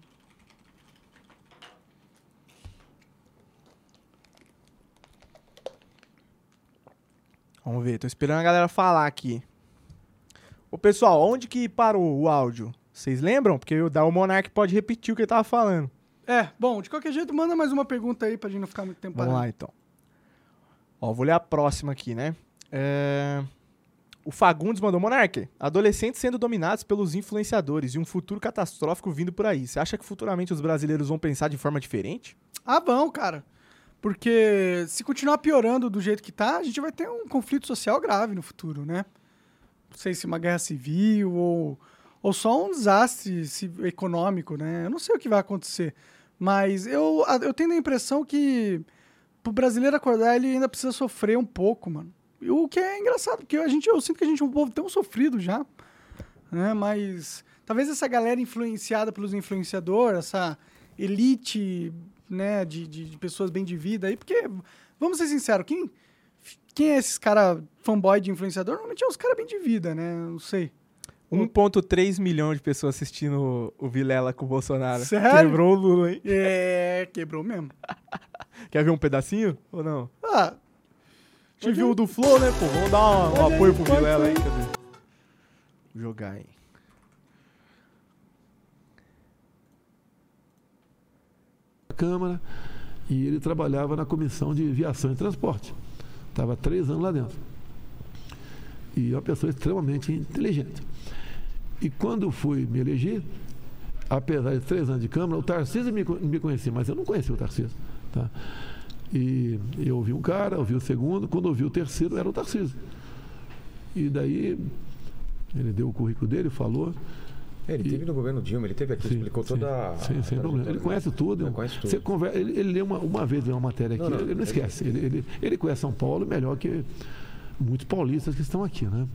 Vamos ver, tô esperando a galera falar aqui. Ô, pessoal, onde que parou o áudio? Vocês lembram? Porque o da o Monark pode repetir o que ele tava falando. É, bom, de qualquer jeito, manda mais uma pergunta aí pra gente não ficar muito tempo Vamos parado. lá, então. Ó, vou ler a próxima aqui, né? É... O Fagundes mandou, Monark, adolescentes sendo dominados pelos influenciadores e um futuro catastrófico vindo por aí. Você acha que futuramente os brasileiros vão pensar de forma diferente? Ah, bom, cara. Porque se continuar piorando do jeito que tá, a gente vai ter um conflito social grave no futuro, né? Não sei se uma guerra civil ou, ou só um desastre econômico, né? Eu não sei o que vai acontecer. Mas eu, eu tenho a impressão que pro brasileiro acordar, ele ainda precisa sofrer um pouco, mano. E O que é engraçado, porque a gente, eu sinto que a gente é um povo tão sofrido já, né? Mas talvez essa galera influenciada pelos influenciadores, essa elite, né, de, de, de pessoas bem de vida aí, porque, vamos ser sinceros, quem, quem é esses cara fanboy de influenciador? Normalmente é os caras bem de vida, né? Não sei. 1.3 milhão de pessoas assistindo o Vilela com o Bolsonaro. Sério? Quebrou o Lula, hein? É, quebrou mesmo. Quer ver um pedacinho ou não? Ah, viu o do Flow, né, pô? Vamos dar um, um apoio aí, pro Vilela aí. Cadê? Jogar aí. Câmara e ele trabalhava na Comissão de Viação e Transporte. Estava três anos lá dentro. E é uma pessoa extremamente inteligente. E quando fui me eleger, apesar de três anos de Câmara, o Tarcísio me, me conhecia, mas eu não conhecia o Tarcísio. Tá? E eu ouvi um cara, ouvi o segundo, quando ouvi o terceiro, era o Tarcísio. E daí ele deu o currículo dele, falou. É, Ele E- teve no governo Dilma, ele teve aqui, Sim, explicou sim, toda a. Sim, sem a problema. Ele conhece tudo. Ele conhece tudo. Você conversa, ele, ele lê uma, uma vez uma matéria aqui, Não, não, ele não esquece. Ele, ele, ele conhece São Paulo melhor que muitos paulistas que estão aqui, né?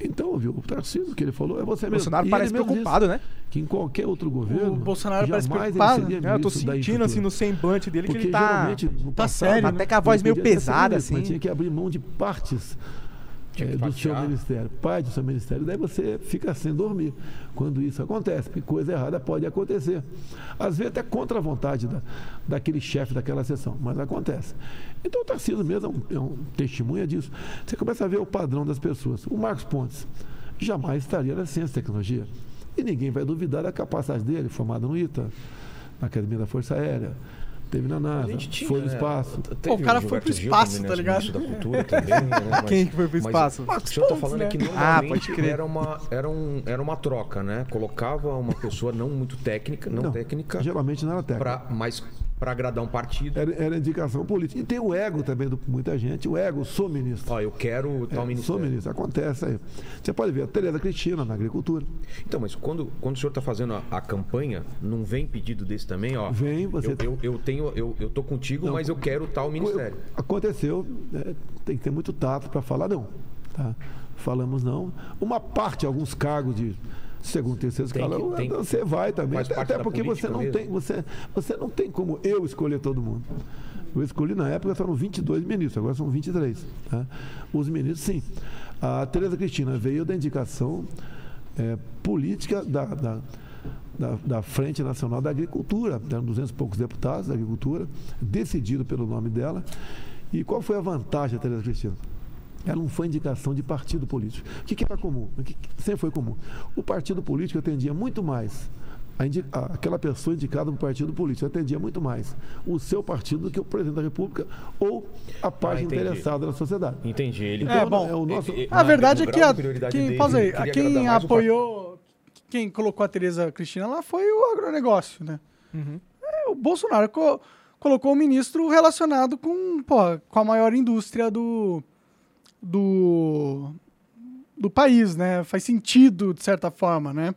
Então, viu, o Tarcísio que ele falou é você O mesmo. Bolsonaro E parece preocupado, né? que em qualquer outro governo. Bolsonaro parece preocupado, seria É, eu tô sentindo, assim, no semblante dele Porque que ele tá... tá passado, sério, Até com a voz meio pesada, ministro, mas assim. Tinha que abrir mão de partes Eh, do seu ministério, parte do seu ministério. Daí você fica sem dormir quando isso acontece, porque coisa errada pode acontecer. Às vezes até contra a vontade da, daquele chefe daquela sessão, mas acontece. Então o Tarcísio mesmo é um, é um testemunha disso. Você começa a ver o padrão das pessoas. O Marcos Pontes jamais estaria na ciência e tecnologia. E ninguém vai duvidar da capacidade dele, formado no ITA, na Academia da Força Aérea, teve na NASA, foi no né, espaço. teve o cara foi pro Gilberto Gil espaço, também, tá né, ligado? da cultura também, né, mas- Quem que foi pro mas espaço? O senhor tá Pontes, falando né? é que Ah, normalmente pode crer. era, uma, era, um, era uma troca, né? Colocava uma pessoa não muito técnica, não, técnica, Geralmente não era técnica. pra, mas para agradar um partido. Era, era indicação política. E tem o ego também de muita gente. O ego, sou ministro. Ó, eu quero tal É, sou ministério. ministro. Acontece aí. Você pode ver a Tereza Cristina na agricultura. Então, mas quando, quando o senhor está fazendo a, a campanha, não vem pedido desse também, ó? Vem, você- Eu, eu, eu tenho, eu, eu tô contigo, Não, mas eu quero tal ministério. Aconteceu, né, tem que ter muito tato para falar não. Tá? Falamos não. Uma parte, alguns cargos de segundo, terceiro Tem que- escalão, tem- você vai também. Até, até porque você não, mesmo. tem, você, você não tem como eu escolher todo mundo. Eu escolhi na época, foram 22 ministros, agora são 23. Tá? Os ministros, sim. A Tereza Cristina veio da indicação é, política da, da, da, da Frente Nacional da Agricultura. Eram 200 e poucos deputados da Agricultura, decidido pelo nome dela. E qual foi a vantagem Tereza Cristina? Ela não foi indicação de partido político. O que, que era comum? O que que sempre foi comum? O partido político atendia muito mais. a indi- a- aquela pessoa indicada para o partido político atendia muito mais o seu partido do que o presidente da República ou a parte Ah, interessada da sociedade. Entendi. Ele É, bom, é o nosso, ele- A verdade é que a, quem, pausa aí, quem o apoiou, quem colocou a Tereza Cristina lá foi o agronegócio, né? Uhum. É, o Bolsonaro co- colocou um ministro relacionado com, pô, com a maior indústria do, do, do país, né? Faz sentido, de certa forma, né?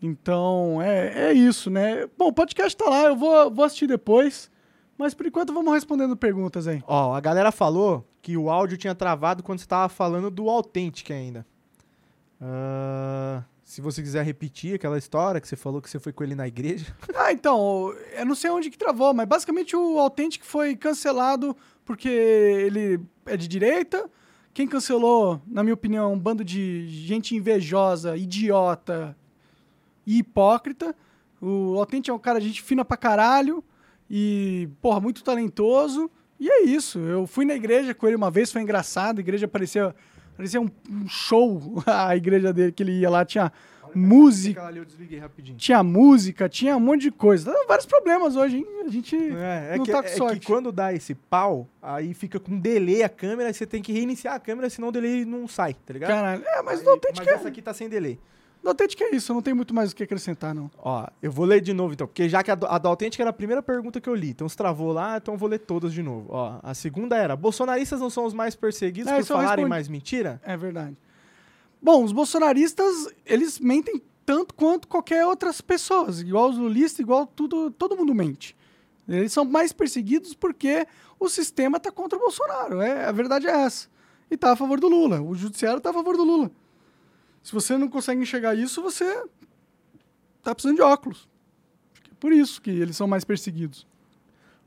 Então, é, é isso, né? Bom, o podcast tá lá, eu vou, vou assistir depois. Mas por enquanto vamos respondendo perguntas aí. Ó, a galera falou que o áudio tinha travado quando você tava falando do Authentic ainda. Ah, se você quiser repetir aquela história que você falou que você foi com ele na igreja. Ah, então, eu não sei onde que travou, mas basicamente o Authentic foi cancelado porque ele é de direita. Quem cancelou, na minha opinião, um bando de gente invejosa, idiota e hipócrita. O Authentic é um cara de gente fina pra caralho e, porra, muito talentoso. E é isso. Eu fui na igreja com ele uma vez, foi engraçado. A igreja parecia, parecia um, um show. A igreja dele que ele ia lá tinha música. Ali eu desliguei rapidinho. Tinha música, tinha um monte de coisa. Vários problemas hoje, hein? A gente É, é não que, tá com é sorte. que quando dá esse pau, aí fica com delay a câmera, você tem que reiniciar a câmera, senão o delay não sai, tá ligado? Caralho. É, mas Aí- Authentic mas é, essa aqui tá sem delay. do Authentic é isso. Não tenho muito mais o que acrescentar, não. Ó, eu vou ler de novo então, porque já que a a do Authentic era a primeira pergunta que eu li, então se travou lá, então eu vou ler todas de novo. Ó, a segunda era: bolsonaristas não são os mais perseguidos É, por falarem respondi. mais mentira? É verdade. Bom, os bolsonaristas, eles mentem tanto quanto qualquer outras pessoas. Igual os lulistas, igual tudo, todo mundo mente. Eles são mais perseguidos porque o sistema tá contra o Bolsonaro. É, a verdade é essa. E tá a favor do Lula. O judiciário tá a favor do Lula. Se você não consegue enxergar isso, você tá precisando de óculos. É por isso que eles são mais perseguidos.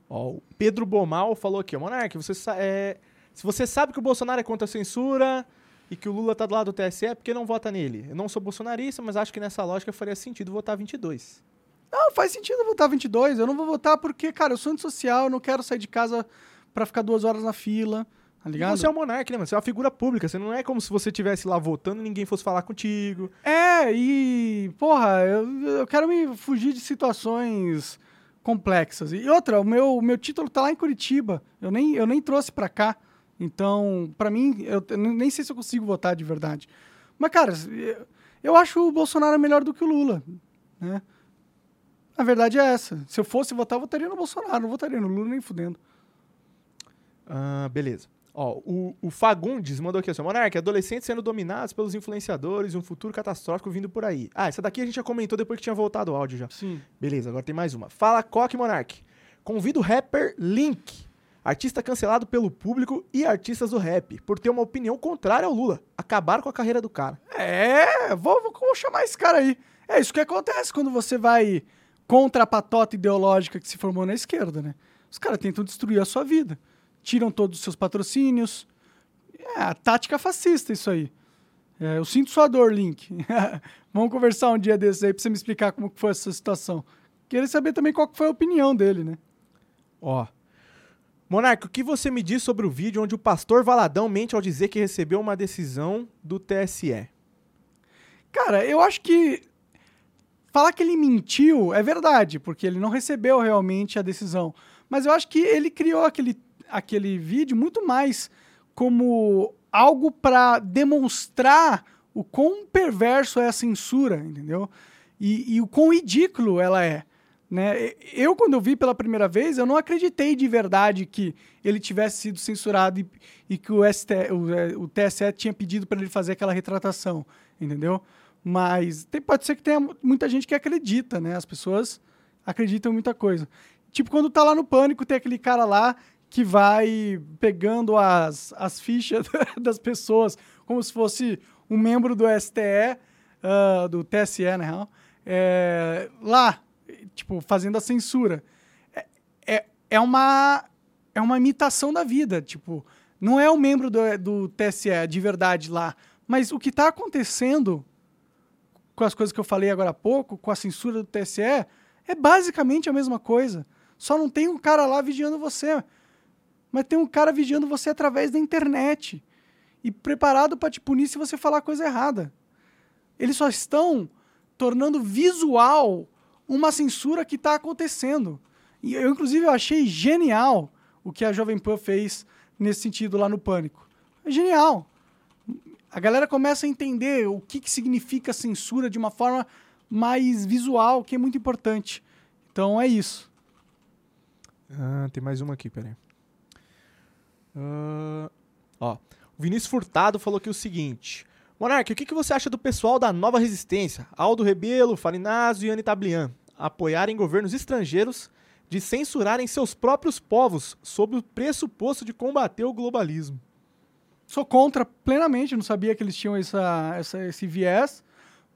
Ó, o Pedro Bomal falou aqui, ó, Monark, você é, se você sabe que o Bolsonaro é contra a censura e que o Lula tá do lado do TSE, por que não vota nele? Eu não sou bolsonarista, mas acho que nessa lógica faria sentido votar 22. Não, faz sentido votar 22. Eu não vou votar porque, cara, eu sou antissocial, eu não quero sair de casa pra ficar duas horas na fila, tá E ligado? você é um monarca, né, mano? Você é uma figura pública. Você não é como se você estivesse lá votando e ninguém fosse falar contigo. É, e, porra, eu, eu quero me fugir de situações complexas. E outra, o meu, o meu título tá lá em Curitiba. Eu nem, eu nem trouxe pra cá. Então, pra mim, eu, nem sei se eu consigo votar de verdade. Mas, cara, eu, acho o Bolsonaro melhor do que o Lula, né? A verdade é essa. Se eu fosse votar, eu votaria no Bolsonaro. Não votaria no Lula nem fudendo. Ah, beleza. Ó, o, o Fagundes mandou aqui, assim, Monark, adolescentes sendo dominados pelos influenciadores e um futuro catastrófico vindo por aí. Ah, essa daqui a gente já comentou depois que tinha voltado o áudio já. Sim. Beleza, agora tem mais uma. Fala Coque Monark. Convido o rapper Link, artista cancelado pelo público e artistas do rap, por ter uma opinião contrária ao Lula. Acabaram com a carreira do cara. É, vou, vou, vou chamar esse cara aí. É isso que acontece quando você vai contra a patota ideológica que se formou na esquerda, né? Os caras tentam destruir a sua vida. Tiram todos os seus patrocínios. É a tática fascista isso aí. É, eu sinto sua dor, Link. Vamos conversar um dia desses aí pra você me explicar como que foi essa situação. Queria saber também qual que foi a opinião dele, né? Ó. Monark, o que você me diz sobre o vídeo onde o pastor Valadão mente ao dizer que recebeu uma decisão do TSE? Cara, eu acho que falar que ele mentiu é verdade, porque ele não recebeu realmente a decisão. Mas eu acho que ele criou aquele, aquele vídeo muito mais como algo para demonstrar o quão perverso é a censura, entendeu? E, e o quão ridículo ela é. Né? Eu, quando eu vi pela primeira vez, eu não acreditei de verdade que ele tivesse sido censurado e, e que o, ST, o, é, o TSE tinha pedido para ele fazer aquela retratação, entendeu? Mas tem- pode ser que tenha muita gente que acredita, né? As pessoas acreditam em muita coisa. Tipo, quando tá lá no pânico, tem aquele cara lá que vai pegando as, as fichas das pessoas, como se fosse um membro do STE, ah, do TSE, na real, é, lá, tipo, fazendo a censura. É, é, é, uma, é uma imitação da vida, tipo, não é um membro do, do TSE de verdade lá, mas o que está acontecendo com as coisas que eu falei agora há pouco, com a censura do TSE, é basicamente a mesma coisa. Só não tem um cara lá vigiando você, mas tem um cara vigiando você através da internet e preparado para te punir se você falar coisa errada. Eles só estão tornando visual uma censura que está acontecendo. E eu, inclusive, eu achei genial o que a Jovem Pan fez nesse sentido lá no Pânico. É genial. A galera começa a entender o que, que significa censura de uma forma mais visual, que é muito importante. Então é isso. Ah, tem mais uma aqui, peraí. Ah, ó. Vinícius Furtado falou aqui o seguinte. Monark, o que, que você acha do pessoal da Nova Resistência, Aldo Rebelo, Farinazzo e Anne Tablian, apoiarem governos estrangeiros de censurarem seus próprios povos sob o pressuposto de combater o globalismo? Sou contra plenamente, não sabia que eles tinham essa, essa- esse viés,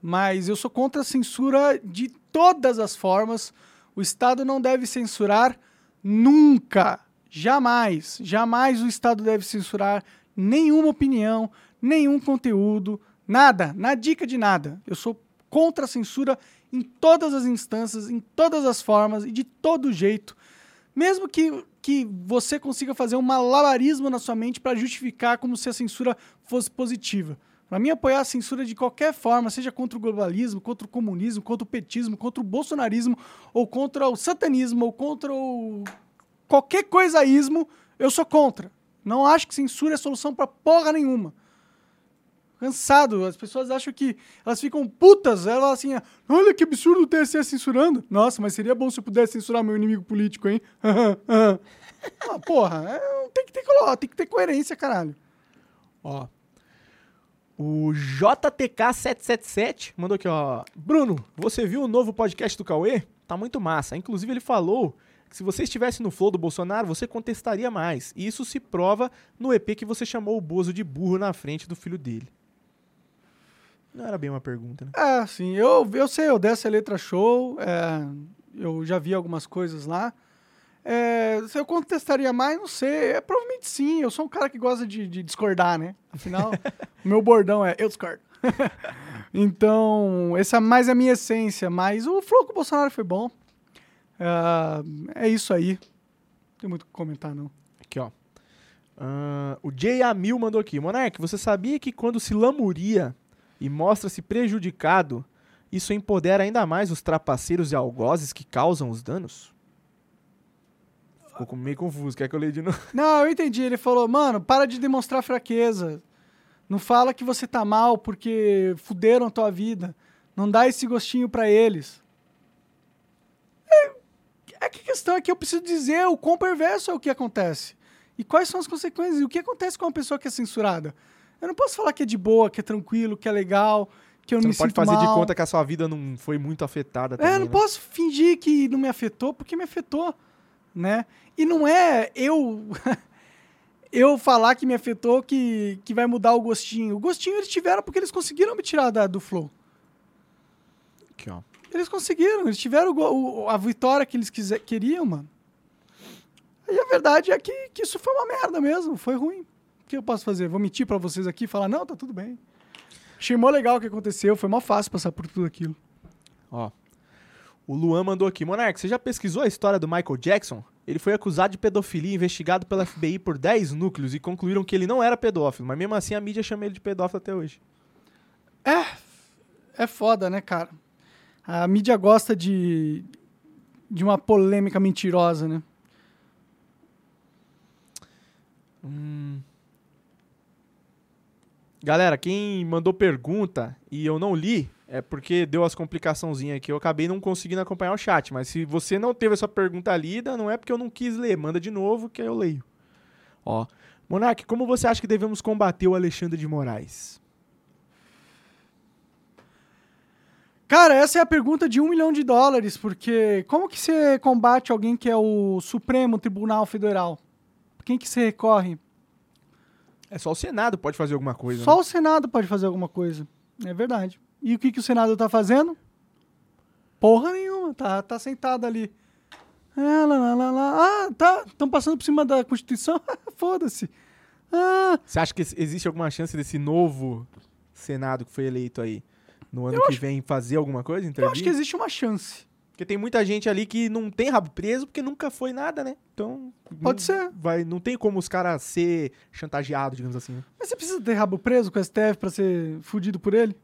mas eu sou contra a censura de todas as formas. O Estado não deve censurar nunca, jamais, jamais o Estado deve censurar nenhuma opinião, nenhum conteúdo, nada, na dica de nada. Eu sou contra a censura em todas as instâncias, em todas as formas e de todo jeito. Mesmo que, que você consiga fazer um malabarismo na sua mente para justificar como se a censura fosse positiva. Para mim, apoiar a censura de qualquer forma, seja contra o globalismo, contra o comunismo, contra o petismo, contra o bolsonarismo, ou contra o satanismo, ou contra o qualquer coisaísmo, eu sou contra. Não acho que censura é solução para porra nenhuma. Cansado, as pessoas acham que elas ficam putas, elas assim, olha que absurdo o TSE censurando. Nossa, mas seria bom se eu pudesse censurar meu inimigo político, hein? ah, porra, é, tem, que ter, tem que ter coerência, caralho. Ó. O JTK777 mandou aqui, ó. Bruno, você viu o novo podcast do Cauê? Tá muito massa. Inclusive, ele falou que se você estivesse no flow do Bolsonaro, você contestaria mais. E isso se prova no EP que você chamou o Bozo de burro na frente do filho dele. Não era bem uma pergunta, né? É, sim, eu, eu sei, eu dessa letra show, é, eu já vi algumas coisas lá. É, se eu contestaria mais, não sei, é, provavelmente sim, eu sou um cara que gosta de, de discordar, né? Afinal, o meu bordão é eu discordo. então, essa é mais a minha essência, mas o flow com o Bolsonaro foi bom. É, é isso aí. Não tem muito o que comentar, não. Aqui, ó. Ah, o J. Amil mandou aqui. Monark, você sabia que quando se lamuria e mostra-se prejudicado, isso empodera ainda mais os trapaceiros e algozes que causam os danos? Ficou meio confuso. Quer que eu leia de novo? Não, eu entendi. Ele falou, mano, para de demonstrar fraqueza. Não fala que você tá mal porque fuderam a tua vida. Não dá esse gostinho pra eles. É, é que a questão é que eu preciso dizer o quão perverso é o que acontece. E quais são as consequências. E o que acontece com uma pessoa que é censurada. Eu não posso falar que é de boa, que é tranquilo, que é legal, que eu Você não não me pode sinto fazer de mal. conta que a sua vida não foi muito afetada também, É, não né? posso fingir que não me afetou, porque me afetou, né? E não é eu eu falar que me afetou que, que vai mudar o gostinho. O gostinho eles tiveram porque eles conseguiram me tirar da- do flow. Aqui, ó. Eles conseguiram, eles tiveram o o- a vitória que eles quiser, queriam, mano. E a verdade é que, que isso foi uma merda mesmo, foi ruim. O que eu posso fazer? Vou mentir pra vocês aqui e falar, não, tá tudo bem. Achei mó legal o que aconteceu, foi mó fácil passar por tudo aquilo. Ó. O Luan mandou aqui. Monark, você já pesquisou a história do Michael Jackson? Ele foi acusado de pedofilia e investigado pela FBI por 10 núcleos e concluíram que ele não era pedófilo, mas mesmo assim a mídia chama ele de pedófilo até hoje. É foda, né, cara? A mídia gosta de, de uma polêmica mentirosa, né? Galera, quem mandou pergunta e eu não li, é porque deu as complicaçãozinhas aqui, eu acabei não conseguindo acompanhar o chat. Mas se você não teve essa pergunta lida, não é porque eu não quis ler. Manda de novo que eu leio. Ó. Monark, como você acha que devemos combater o Alexandre de Moraes? Cara, essa é a pergunta de um milhão de dólares, porque como que você combate alguém que é o Supremo Tribunal Federal? Quem que você recorre? É só o Senado pode fazer alguma coisa. Só né? o Senado pode fazer alguma coisa. É verdade. E o que, que o Senado tá fazendo? Porra nenhuma, tá, tá sentado ali. Ah, lá, lá, lá, lá. Ah, tá. Estão passando por cima da Constituição? Foda-se. Ah, Você acha que ex- existe alguma chance desse novo Senado que foi eleito aí no ano que vem fazer alguma coisa? eu Intervir? acho que existe uma chance. Porque tem muita gente ali que não tem rabo preso porque nunca foi nada, né? Então. Pode ser. Vai, não tem como os caras ser chantageados, digamos assim. né? Mas você precisa ter rabo preso com o STF pra ser fudido por ele?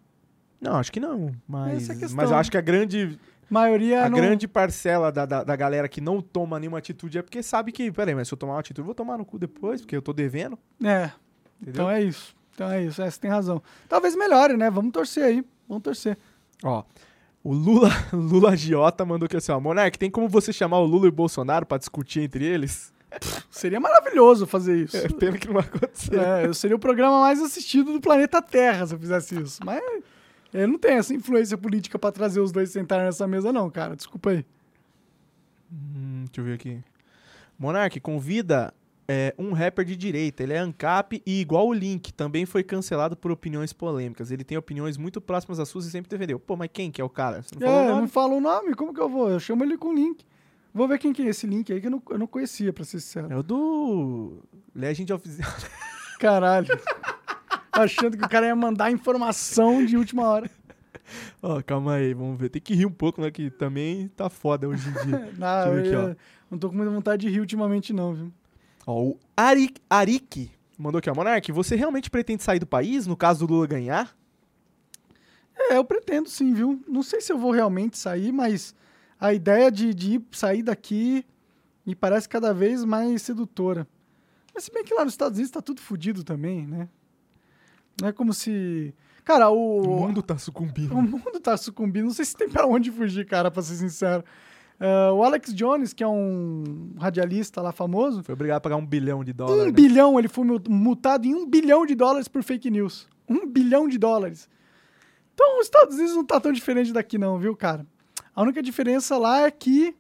Não, acho que não. Mas, Essa é a questão. mas eu acho que a grande, maioria a não... grande parcela da, da, da galera que não toma nenhuma atitude é porque sabe que, peraí, mas se eu tomar uma atitude, eu vou tomar no cu depois, porque eu tô devendo. É, Entendeu? então é isso. Então é isso, é, você tem razão. Talvez melhore, né? Vamos torcer aí. Vamos torcer. Ó, o Lula, Lula Giota mandou aqui assim, ó, Monark, tem como você chamar o Lula e o Bolsonaro pra discutir entre eles? Seria maravilhoso fazer isso. É, pena que não vai acontecer. É, eu seria o programa mais assistido do planeta Terra se eu fizesse isso. Mas eu não tenho essa influência política pra trazer os dois sentarem nessa mesa, não, cara. Desculpa aí. Hum, deixa eu ver aqui. Monark convida é, um rapper de direita. Ele é ANCAP e, igual o Link, também foi cancelado por opiniões polêmicas. Ele tem opiniões muito próximas às suas e sempre defendeu. Pô, mas quem que é o cara? Você não falou o É, nome? não fala o nome, como que eu vou? Eu chamo ele com link. Vou ver quem que é esse link aí que eu não, eu não conhecia, pra ser sincero. É o do Legend of Zelda. Caralho. Achando que o cara ia mandar informação de última hora. Ó, calma aí, vamos ver. Tem que rir um pouco, né? Que também tá foda hoje em dia. Não, eu aqui, não tô com muita vontade de rir ultimamente, não, viu? Ó, o Arik, Arik mandou aqui, ó. Monark, você realmente pretende sair do país no caso do Lula ganhar? É, eu pretendo sim, viu? Não sei se eu vou realmente sair, mas a ideia de, de ir sair daqui me parece cada vez mais sedutora. Mas se bem que lá nos Estados Unidos tá tudo fudido também, né? Não é como se. Cara, o. O mundo tá sucumbindo. O mundo tá sucumbindo. Não sei se tem pra onde fugir, cara, pra ser sincero. Ah, o Alex Jones, que é um radialista lá famoso, Foi obrigado a pagar um bilhão de dólares. um né? bilhão, ele foi mu- multado em um bilhão de dólares por fake news. Um bilhão de dólares. Então, os Estados Unidos não tá tão diferente daqui não, viu, cara? A única diferença lá é que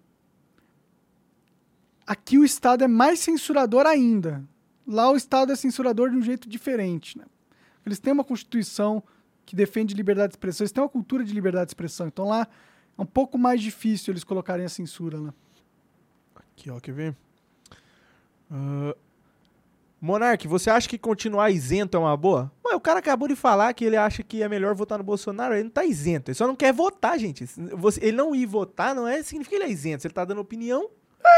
aqui o Estado é mais censurador ainda. Lá o Estado é censurador de um jeito diferente, né? Eles têm uma constituição que defende liberdade de expressão, eles têm uma cultura de liberdade de expressão. Então lá é um pouco mais difícil eles colocarem a censura lá. Aqui, ó, quer ver? Ah, Monark, você acha que continuar isento é uma boa? Ué, o cara acabou de falar que ele acha que é melhor votar no Bolsonaro, ele não tá isento, ele só não quer votar, gente. Você- ele não ir votar não é significa que ele é isento, se ele tá dando opinião,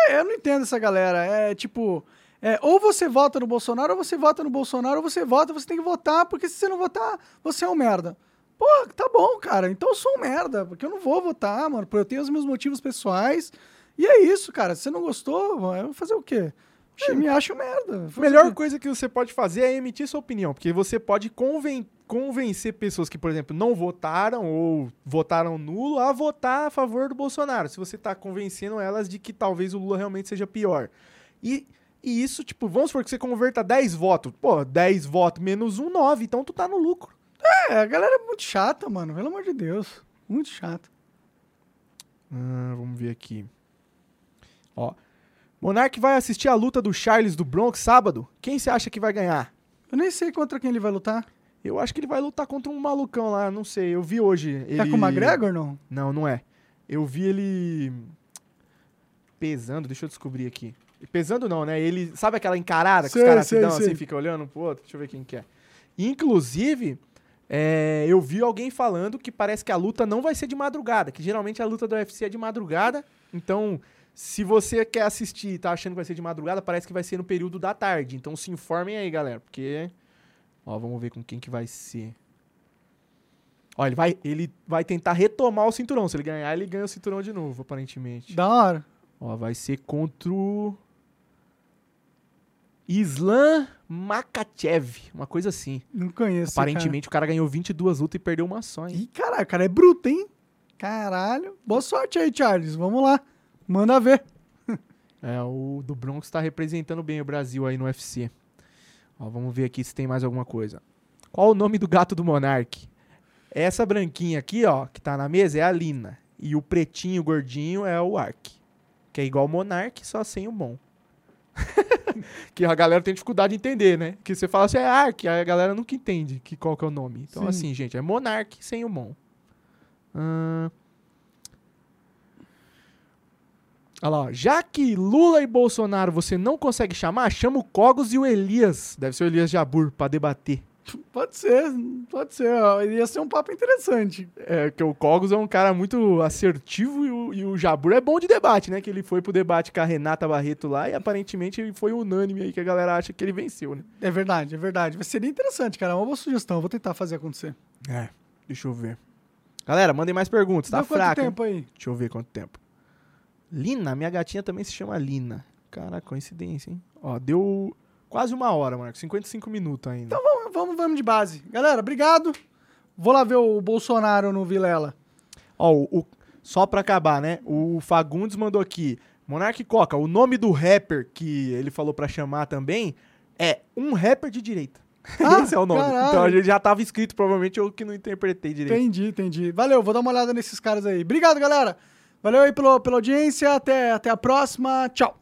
É, eu não entendo essa galera. É tipo, é, ou você vota no Bolsonaro, ou você vota no Bolsonaro, ou você vota, você tem que votar, porque se você não votar, você é um merda. Pô, tá bom, cara. Então eu sou um merda, porque eu não vou votar, mano. Porque eu tenho os meus motivos pessoais. E é isso, cara. Se você não gostou, eu vou fazer o quê? Eu me acho merda. A melhor coisa que você pode fazer é emitir sua opinião, porque você pode conven- convencer pessoas que, por exemplo, não votaram ou votaram nulo a votar a favor do Bolsonaro. Se você tá convencendo elas de que talvez o Lula realmente seja pior. E, e isso, tipo, vamos supor que você converta 10 votos. Pô, 10 votos menos um, 9. Então tu tá no lucro. É, a galera é muito chata, mano. Pelo amor de Deus. Muito chata. Ah, vamos ver aqui. Ó. Monark vai assistir a luta do Charles do Bronx sábado. Quem você acha que vai ganhar? Eu nem sei contra quem ele vai lutar. Eu acho que ele vai lutar contra um malucão lá, não sei. Eu vi hoje. Ele... É com o McGregor, não? Não, não é. Eu vi ele pesando, deixa eu descobrir aqui. Pesando não, né? Ele, sabe aquela encarada que Sei, os caras se dão sei. assim, fica olhando pro outro? Deixa eu ver quem que é. Inclusive, é, eu vi alguém falando que parece que a luta não vai ser de madrugada, que geralmente a luta do UFC é de madrugada. Então, se você quer assistir e tá achando que vai ser de madrugada, parece que vai ser no período da tarde. Então se informem aí, galera, porque ó, vamos ver com quem que vai ser. Ó, ele vai, ele vai tentar retomar o cinturão. Se ele ganhar, ele ganha o cinturão de novo, aparentemente. Da hora. Ó, vai ser contra o Islam Makachev, uma coisa assim. Não conheço. Aparentemente o cara ganhou 22 lutas e perdeu uma só, Cara. hein? Ih, caralho, o cara é bruto, hein? Caralho. Boa sorte aí, Charles. Vamos lá. Manda ver. É, o do Bronx tá representando bem o Brasil aí no UFC. Ó, vamos ver aqui se tem mais alguma coisa. Qual o nome do gato do Monark? Essa branquinha aqui, ó, que tá na mesa é a Lina. E o pretinho gordinho é o Ark. Que é igual o Monark, só sem o bom. que a galera tem dificuldade de entender, né? Que você fala assim, é Ark, aí a galera nunca entende que, qual que é o nome. Então, Sim. assim, gente, é Monark sem o bom. Ahn, Olha lá, ó. já que Lula e Bolsonaro você não consegue chamar, chama o Cogos e o Elias. Deve ser o Elias Jabur pra debater. Pode ser, pode ser. Ia ser um papo interessante. É, que o Cogos é um cara muito assertivo e o, e o Jabur é bom de debate, né? Que ele foi pro debate com a Renata Barreto lá e aparentemente ele foi unânime aí que a galera acha que ele venceu, né? É verdade, é verdade. Vai ser interessante, cara. É uma boa sugestão. Vou tentar fazer acontecer. É, deixa eu ver. Galera, mandem mais perguntas, tá Deu quanto fraco. hein? tempo aí? Deixa eu ver quanto tempo. Lina, minha gatinha também se chama Lina. Caraca, coincidência, hein? Ó, deu quase uma hora, Marcos. 55 minutos ainda. Vamos, vamos, vamos de base. Galera, obrigado. Vou lá ver o Bolsonaro no Vilela. Ó, o, o- só pra acabar, né? O Fagundes mandou aqui. Monark Coca, o nome do rapper que ele falou pra chamar também é um rapper de direita. Ah, Esse é o nome. caralho. Então a gente já tava escrito, provavelmente eu que não interpretei direito. Entendi, entendi. Valeu, vou dar uma olhada nesses caras aí. Obrigado, galera. Valeu aí pelo, pela audiência. Até, até a próxima. Tchau.